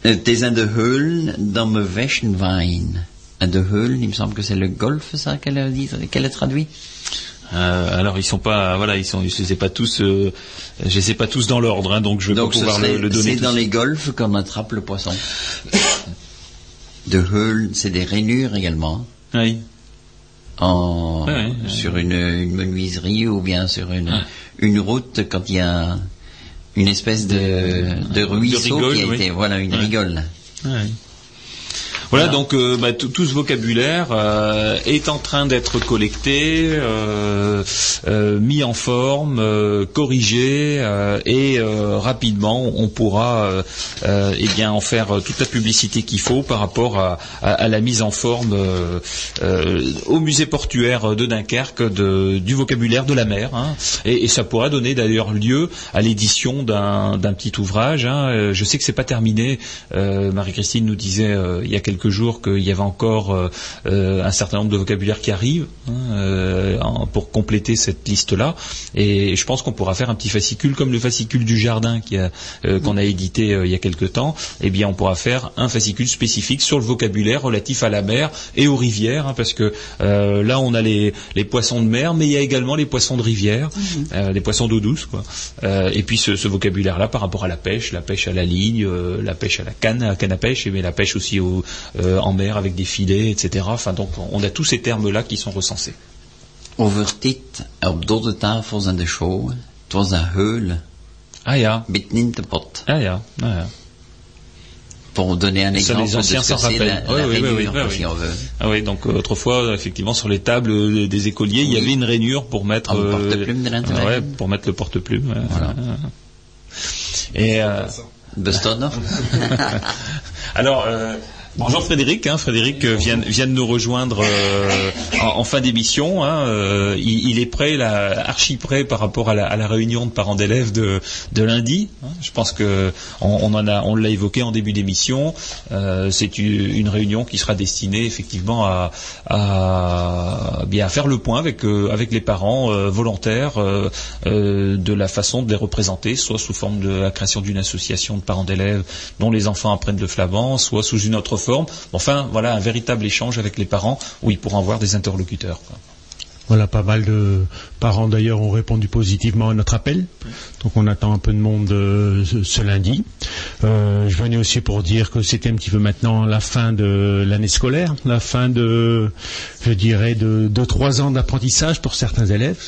Het is aan de heulen dan me wäschen Wein. À de heulen, il me semble que c'est le golfe, ça, qu'elle a dit, qu'elle a traduit. Euh, alors ils sont pas, voilà, ils sont, je les ai pas tous, euh, je les ai pas tous dans l'ordre, hein, donc je vais Donc pas ce pouvoir serait- le, le donner. c'est dans les golfes qu'on attrape le poisson. De heulen, c'est des rainures également. Oui. en, sur une, une menuiserie ou bien sur une, une route quand il y a une espèce de, de ruisseau rigole, qui a oui. été, voilà, une rigole. Voilà, donc euh, bah, tout ce vocabulaire euh, est en train d'être collecté, euh, mis en forme, corrigé, et rapidement on pourra eh bien en faire toute la publicité qu'il faut par rapport à, à- à la mise en forme au musée portuaire de Dunkerque de- du vocabulaire de la mer. hein. et, et ça pourra donner d'ailleurs lieu à l'édition d'un petit ouvrage. hein. Je sais que c'est pas terminé. Marie-Christine nous disait il y a quelques jours qu'il y avait encore euh, euh, un certain nombre de vocabulaires qui arrivent hein, euh, pour compléter cette liste-là. Et je pense qu'on pourra faire un petit fascicule comme le fascicule du jardin qui a, euh, qu'on a édité euh, il y a quelques temps. Eh bien, on pourra faire un fascicule spécifique sur le vocabulaire relatif à la mer et aux rivières, hein, parce que là, on a les, les poissons de mer, mais il y a également les poissons de rivière, euh, les poissons d'eau douce, quoi. Et puis ce, ce vocabulaire-là par rapport à la pêche, la pêche à la ligne, la pêche à la canne, à la canne à pêche, mais la pêche aussi au, euh, en mer avec des filets, etc. Enfin, donc, on a tous ces termes-là qui sont recensés. Over dit, op dode tafels en de show, het was een heule, Ah, ja. mitten de pot. Ah, ja. Ah, ja. Pour donner un Ça, exemple les anciens s'en rappellent. la Oui, oui, oui, rainure, oui, quoi, oui. si on veut. Ah oui, donc euh, autrefois, effectivement, sur les tables euh, des écoliers, il y avait une rainure pour mettre le porte-plume de l'intérieur. ouais, pour mettre le porte-plume. Voilà. Et euh, Bestaat nog? alors, euh, bonjour Frédéric. Hein, Frédéric euh, vient, de nous rejoindre euh, en, fin d'émission. Hein, euh, il, est prêt, là, archi prêt par rapport à la, réunion de parents d'élèves de, lundi. hein. Je pense que on, on en a, on l'a évoqué en début d'émission. C'est une, réunion qui sera destinée effectivement à, bien faire le point avec avec les parents volontaires de la façon de les représenter, soit sous forme de la création d'une association de parents d'élèves dont les enfants apprennent le flamand, soit sous une autre forme. Enfin, voilà un véritable échange avec les parents où ils pourront avoir des interlocuteurs. Voilà, pas mal de parents d'ailleurs ont répondu positivement à notre appel. Donc on attend un peu de monde euh, ce, ce lundi. Euh, je venais aussi pour dire que c'était un petit peu maintenant la fin de l'année scolaire, la fin de, je dirais, de, de trois ans d'apprentissage pour certains élèves.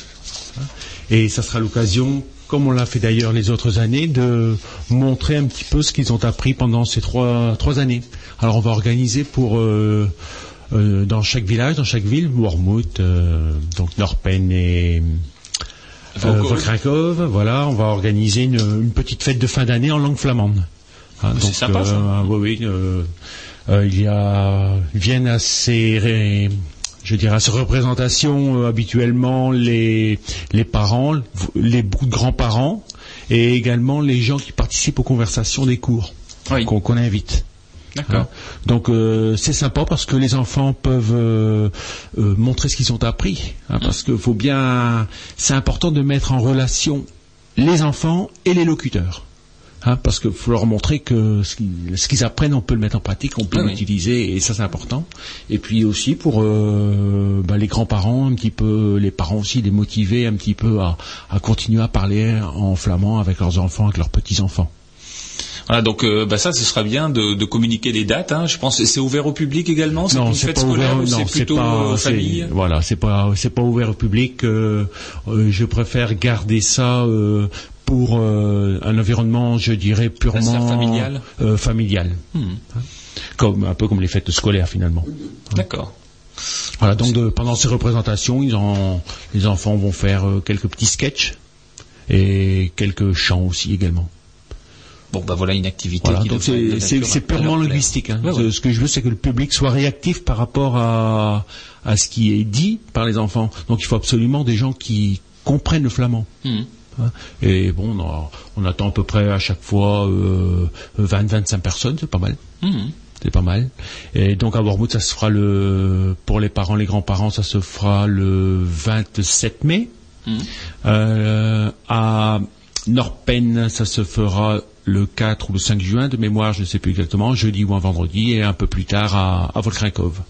Et ça sera l'occasion, comme on l'a fait d'ailleurs les autres années, de montrer un petit peu ce qu'ils ont appris pendant ces trois, trois années. Alors on va organiser pour euh, euh, dans chaque village, dans chaque ville, Wormhout, euh, donc Norpen et euh, Vaucluse. Vokrakov, voilà, on va organiser une, une petite fête de fin d'année en langue flamande. Hein, C'est donc, sympa, ça. euh, oui, oui, il y a, je dirais, à ces représentations euh, habituellement les, les parents, les grands-parents et également les gens qui participent aux conversations des cours qu'on invite. D'accord. Hein. Donc euh, c'est sympa parce que les enfants peuvent euh, euh, montrer ce qu'ils ont appris. Hein, parce que faut bien, c'est important de mettre en relation les enfants et les locuteurs. Hein, parce qu'il faut leur montrer que ce qu'ils apprennent, on peut le mettre en pratique, on peut Ah oui. l'utiliser, et ça c'est important. Et puis aussi pour euh, bah, les grands-parents, un petit peu, les parents aussi, les motiver un petit peu à, à continuer à parler en flamand avec leurs enfants, avec leurs petits-enfants. Voilà, donc euh, bah ça, ce sera bien de, de communiquer les dates. hein. Je pense que c'est ouvert au public également. C'est une fête scolaire c'est plutôt pas, euh, c'est- famille? Voilà, c'est pas, c'est pas ouvert au public. euh, euh, je préfère garder ça pour un environnement, je dirais purement euh, familial. Hmm. comme un peu comme les fêtes scolaires finalement. D'accord. Voilà, donc de- pendant ces représentations, ils en- les enfants vont faire quelques petits sketchs et quelques chants aussi également. Bon, bah voilà une activité Voilà, qui donc c'est- c'est c'est purement linguistique. hein. Ouais, ouais. Ce- Ce que je veux, c'est que le public soit réactif par rapport à, à ce qui est dit par les enfants. Donc il faut absolument des gens qui comprennent le flamand. Hmm. Hein. Et bon, on, a- on attend à peu près à chaque fois euh, 20-25 personnes, c'est pas mal. Hmm. C'est pas mal. Et donc à Wormwood, ça se fera le pour les parents, les grands-parents, ça se fera le 27 mai. Hmm. Euh, à Norpen, ça se fera le 4 ou le 5 juin de mémoire, je ne sais plus exactement, jeudi ou un vendredi, et un peu plus tard à, à.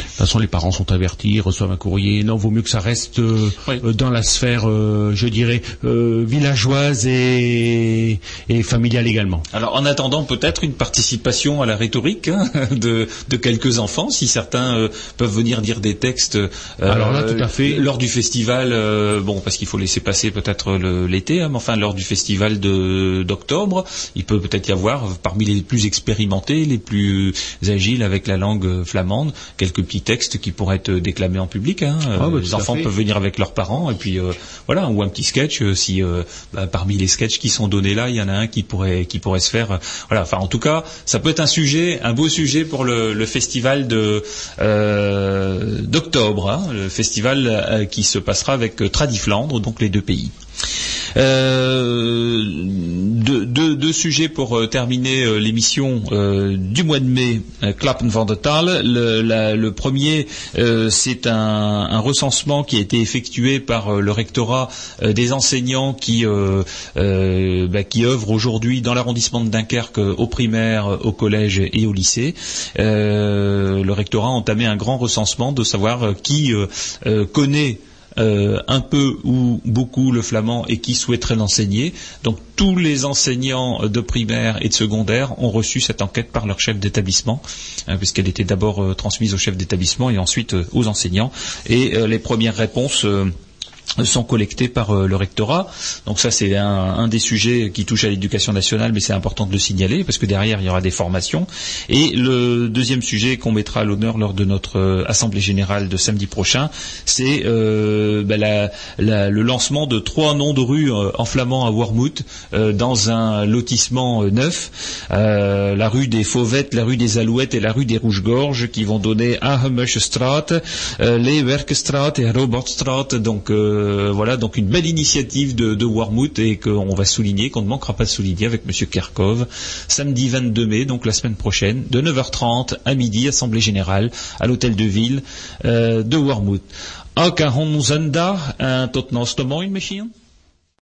De toute façon, les parents sont avertis, reçoivent un courrier. Non, vaut mieux que ça reste euh, euh, dans la sphère, euh, je dirais, euh, villageoise et, et familiale également. Alors en attendant peut-être une participation à la rhétorique hein, de, de quelques enfants, si certains peuvent venir dire des textes. Alors là, tout à fait. Lors du festival, bon parce qu'il faut laisser passer peut-être l'été, hein, mais enfin lors du festival d'octobre, il peut peut-être y avoir parmi les plus expérimentés, les plus agiles avec la langue flamande, quelques petits textes qui pourraient être déclamés en public. hein. Euh, Ah, bah, les tout à enfants peuvent venir avec leurs parents et puis euh, voilà ou un petit sketch euh, si euh, bah, parmi les sketchs qui sont donnés là il y en a un qui pourrait qui pourrait se faire euh, voilà enfin en tout cas ça peut être un sujet un beau sujet pour le, le festival de euh, d'octobre hein, le festival euh, qui se passera avec euh, Tradiflandre donc les deux pays euh, deux, deux- deux sujets pour euh, terminer euh, l'émission euh, du mois de mai, Klappen van der Taal. Le, le premier, c'est un, un recensement qui a été effectué par le rectorat des enseignants qui, bah, qui œuvrent aujourd'hui dans l'arrondissement de Dunkerque au primaire, au collège et au lycée. Le rectorat a entamé un grand recensement de savoir qui connaît euh, un peu ou beaucoup le flamand et qui souhaiterait l'enseigner. Donc tous les enseignants de primaire et de secondaire ont reçu cette enquête par leur chef d'établissement, hein, puisqu'elle était d'abord euh, transmise au chef d'établissement et ensuite euh, aux enseignants. Et les premières réponses sont collectées par euh, le rectorat. Donc ça c'est un, des sujets qui touche à l'éducation nationale, mais c'est important de le signaler parce que derrière il y aura des formations. Et le deuxième sujet qu'on mettra à l'honneur lors de notre euh, assemblée générale de samedi prochain, c'est euh, bah, le lancement de trois noms de rues en flamand à Wormhout dans un lotissement neuf, la rue des Fauvettes, la rue des Alouettes et la rue des Rouges-Gorges qui vont donner Ahemusstraat, euh, Leeuwerkenstraat et Robertstraat. Donc euh, voilà, donc une belle initiative de, de Wormhout et qu'on va souligner, qu'on ne manquera pas de souligner avec Monsieur Kerkov, samedi 22 mai, donc la semaine prochaine, de 9h30 à midi, assemblée générale à l'hôtel de ville euh, de mooi misschien.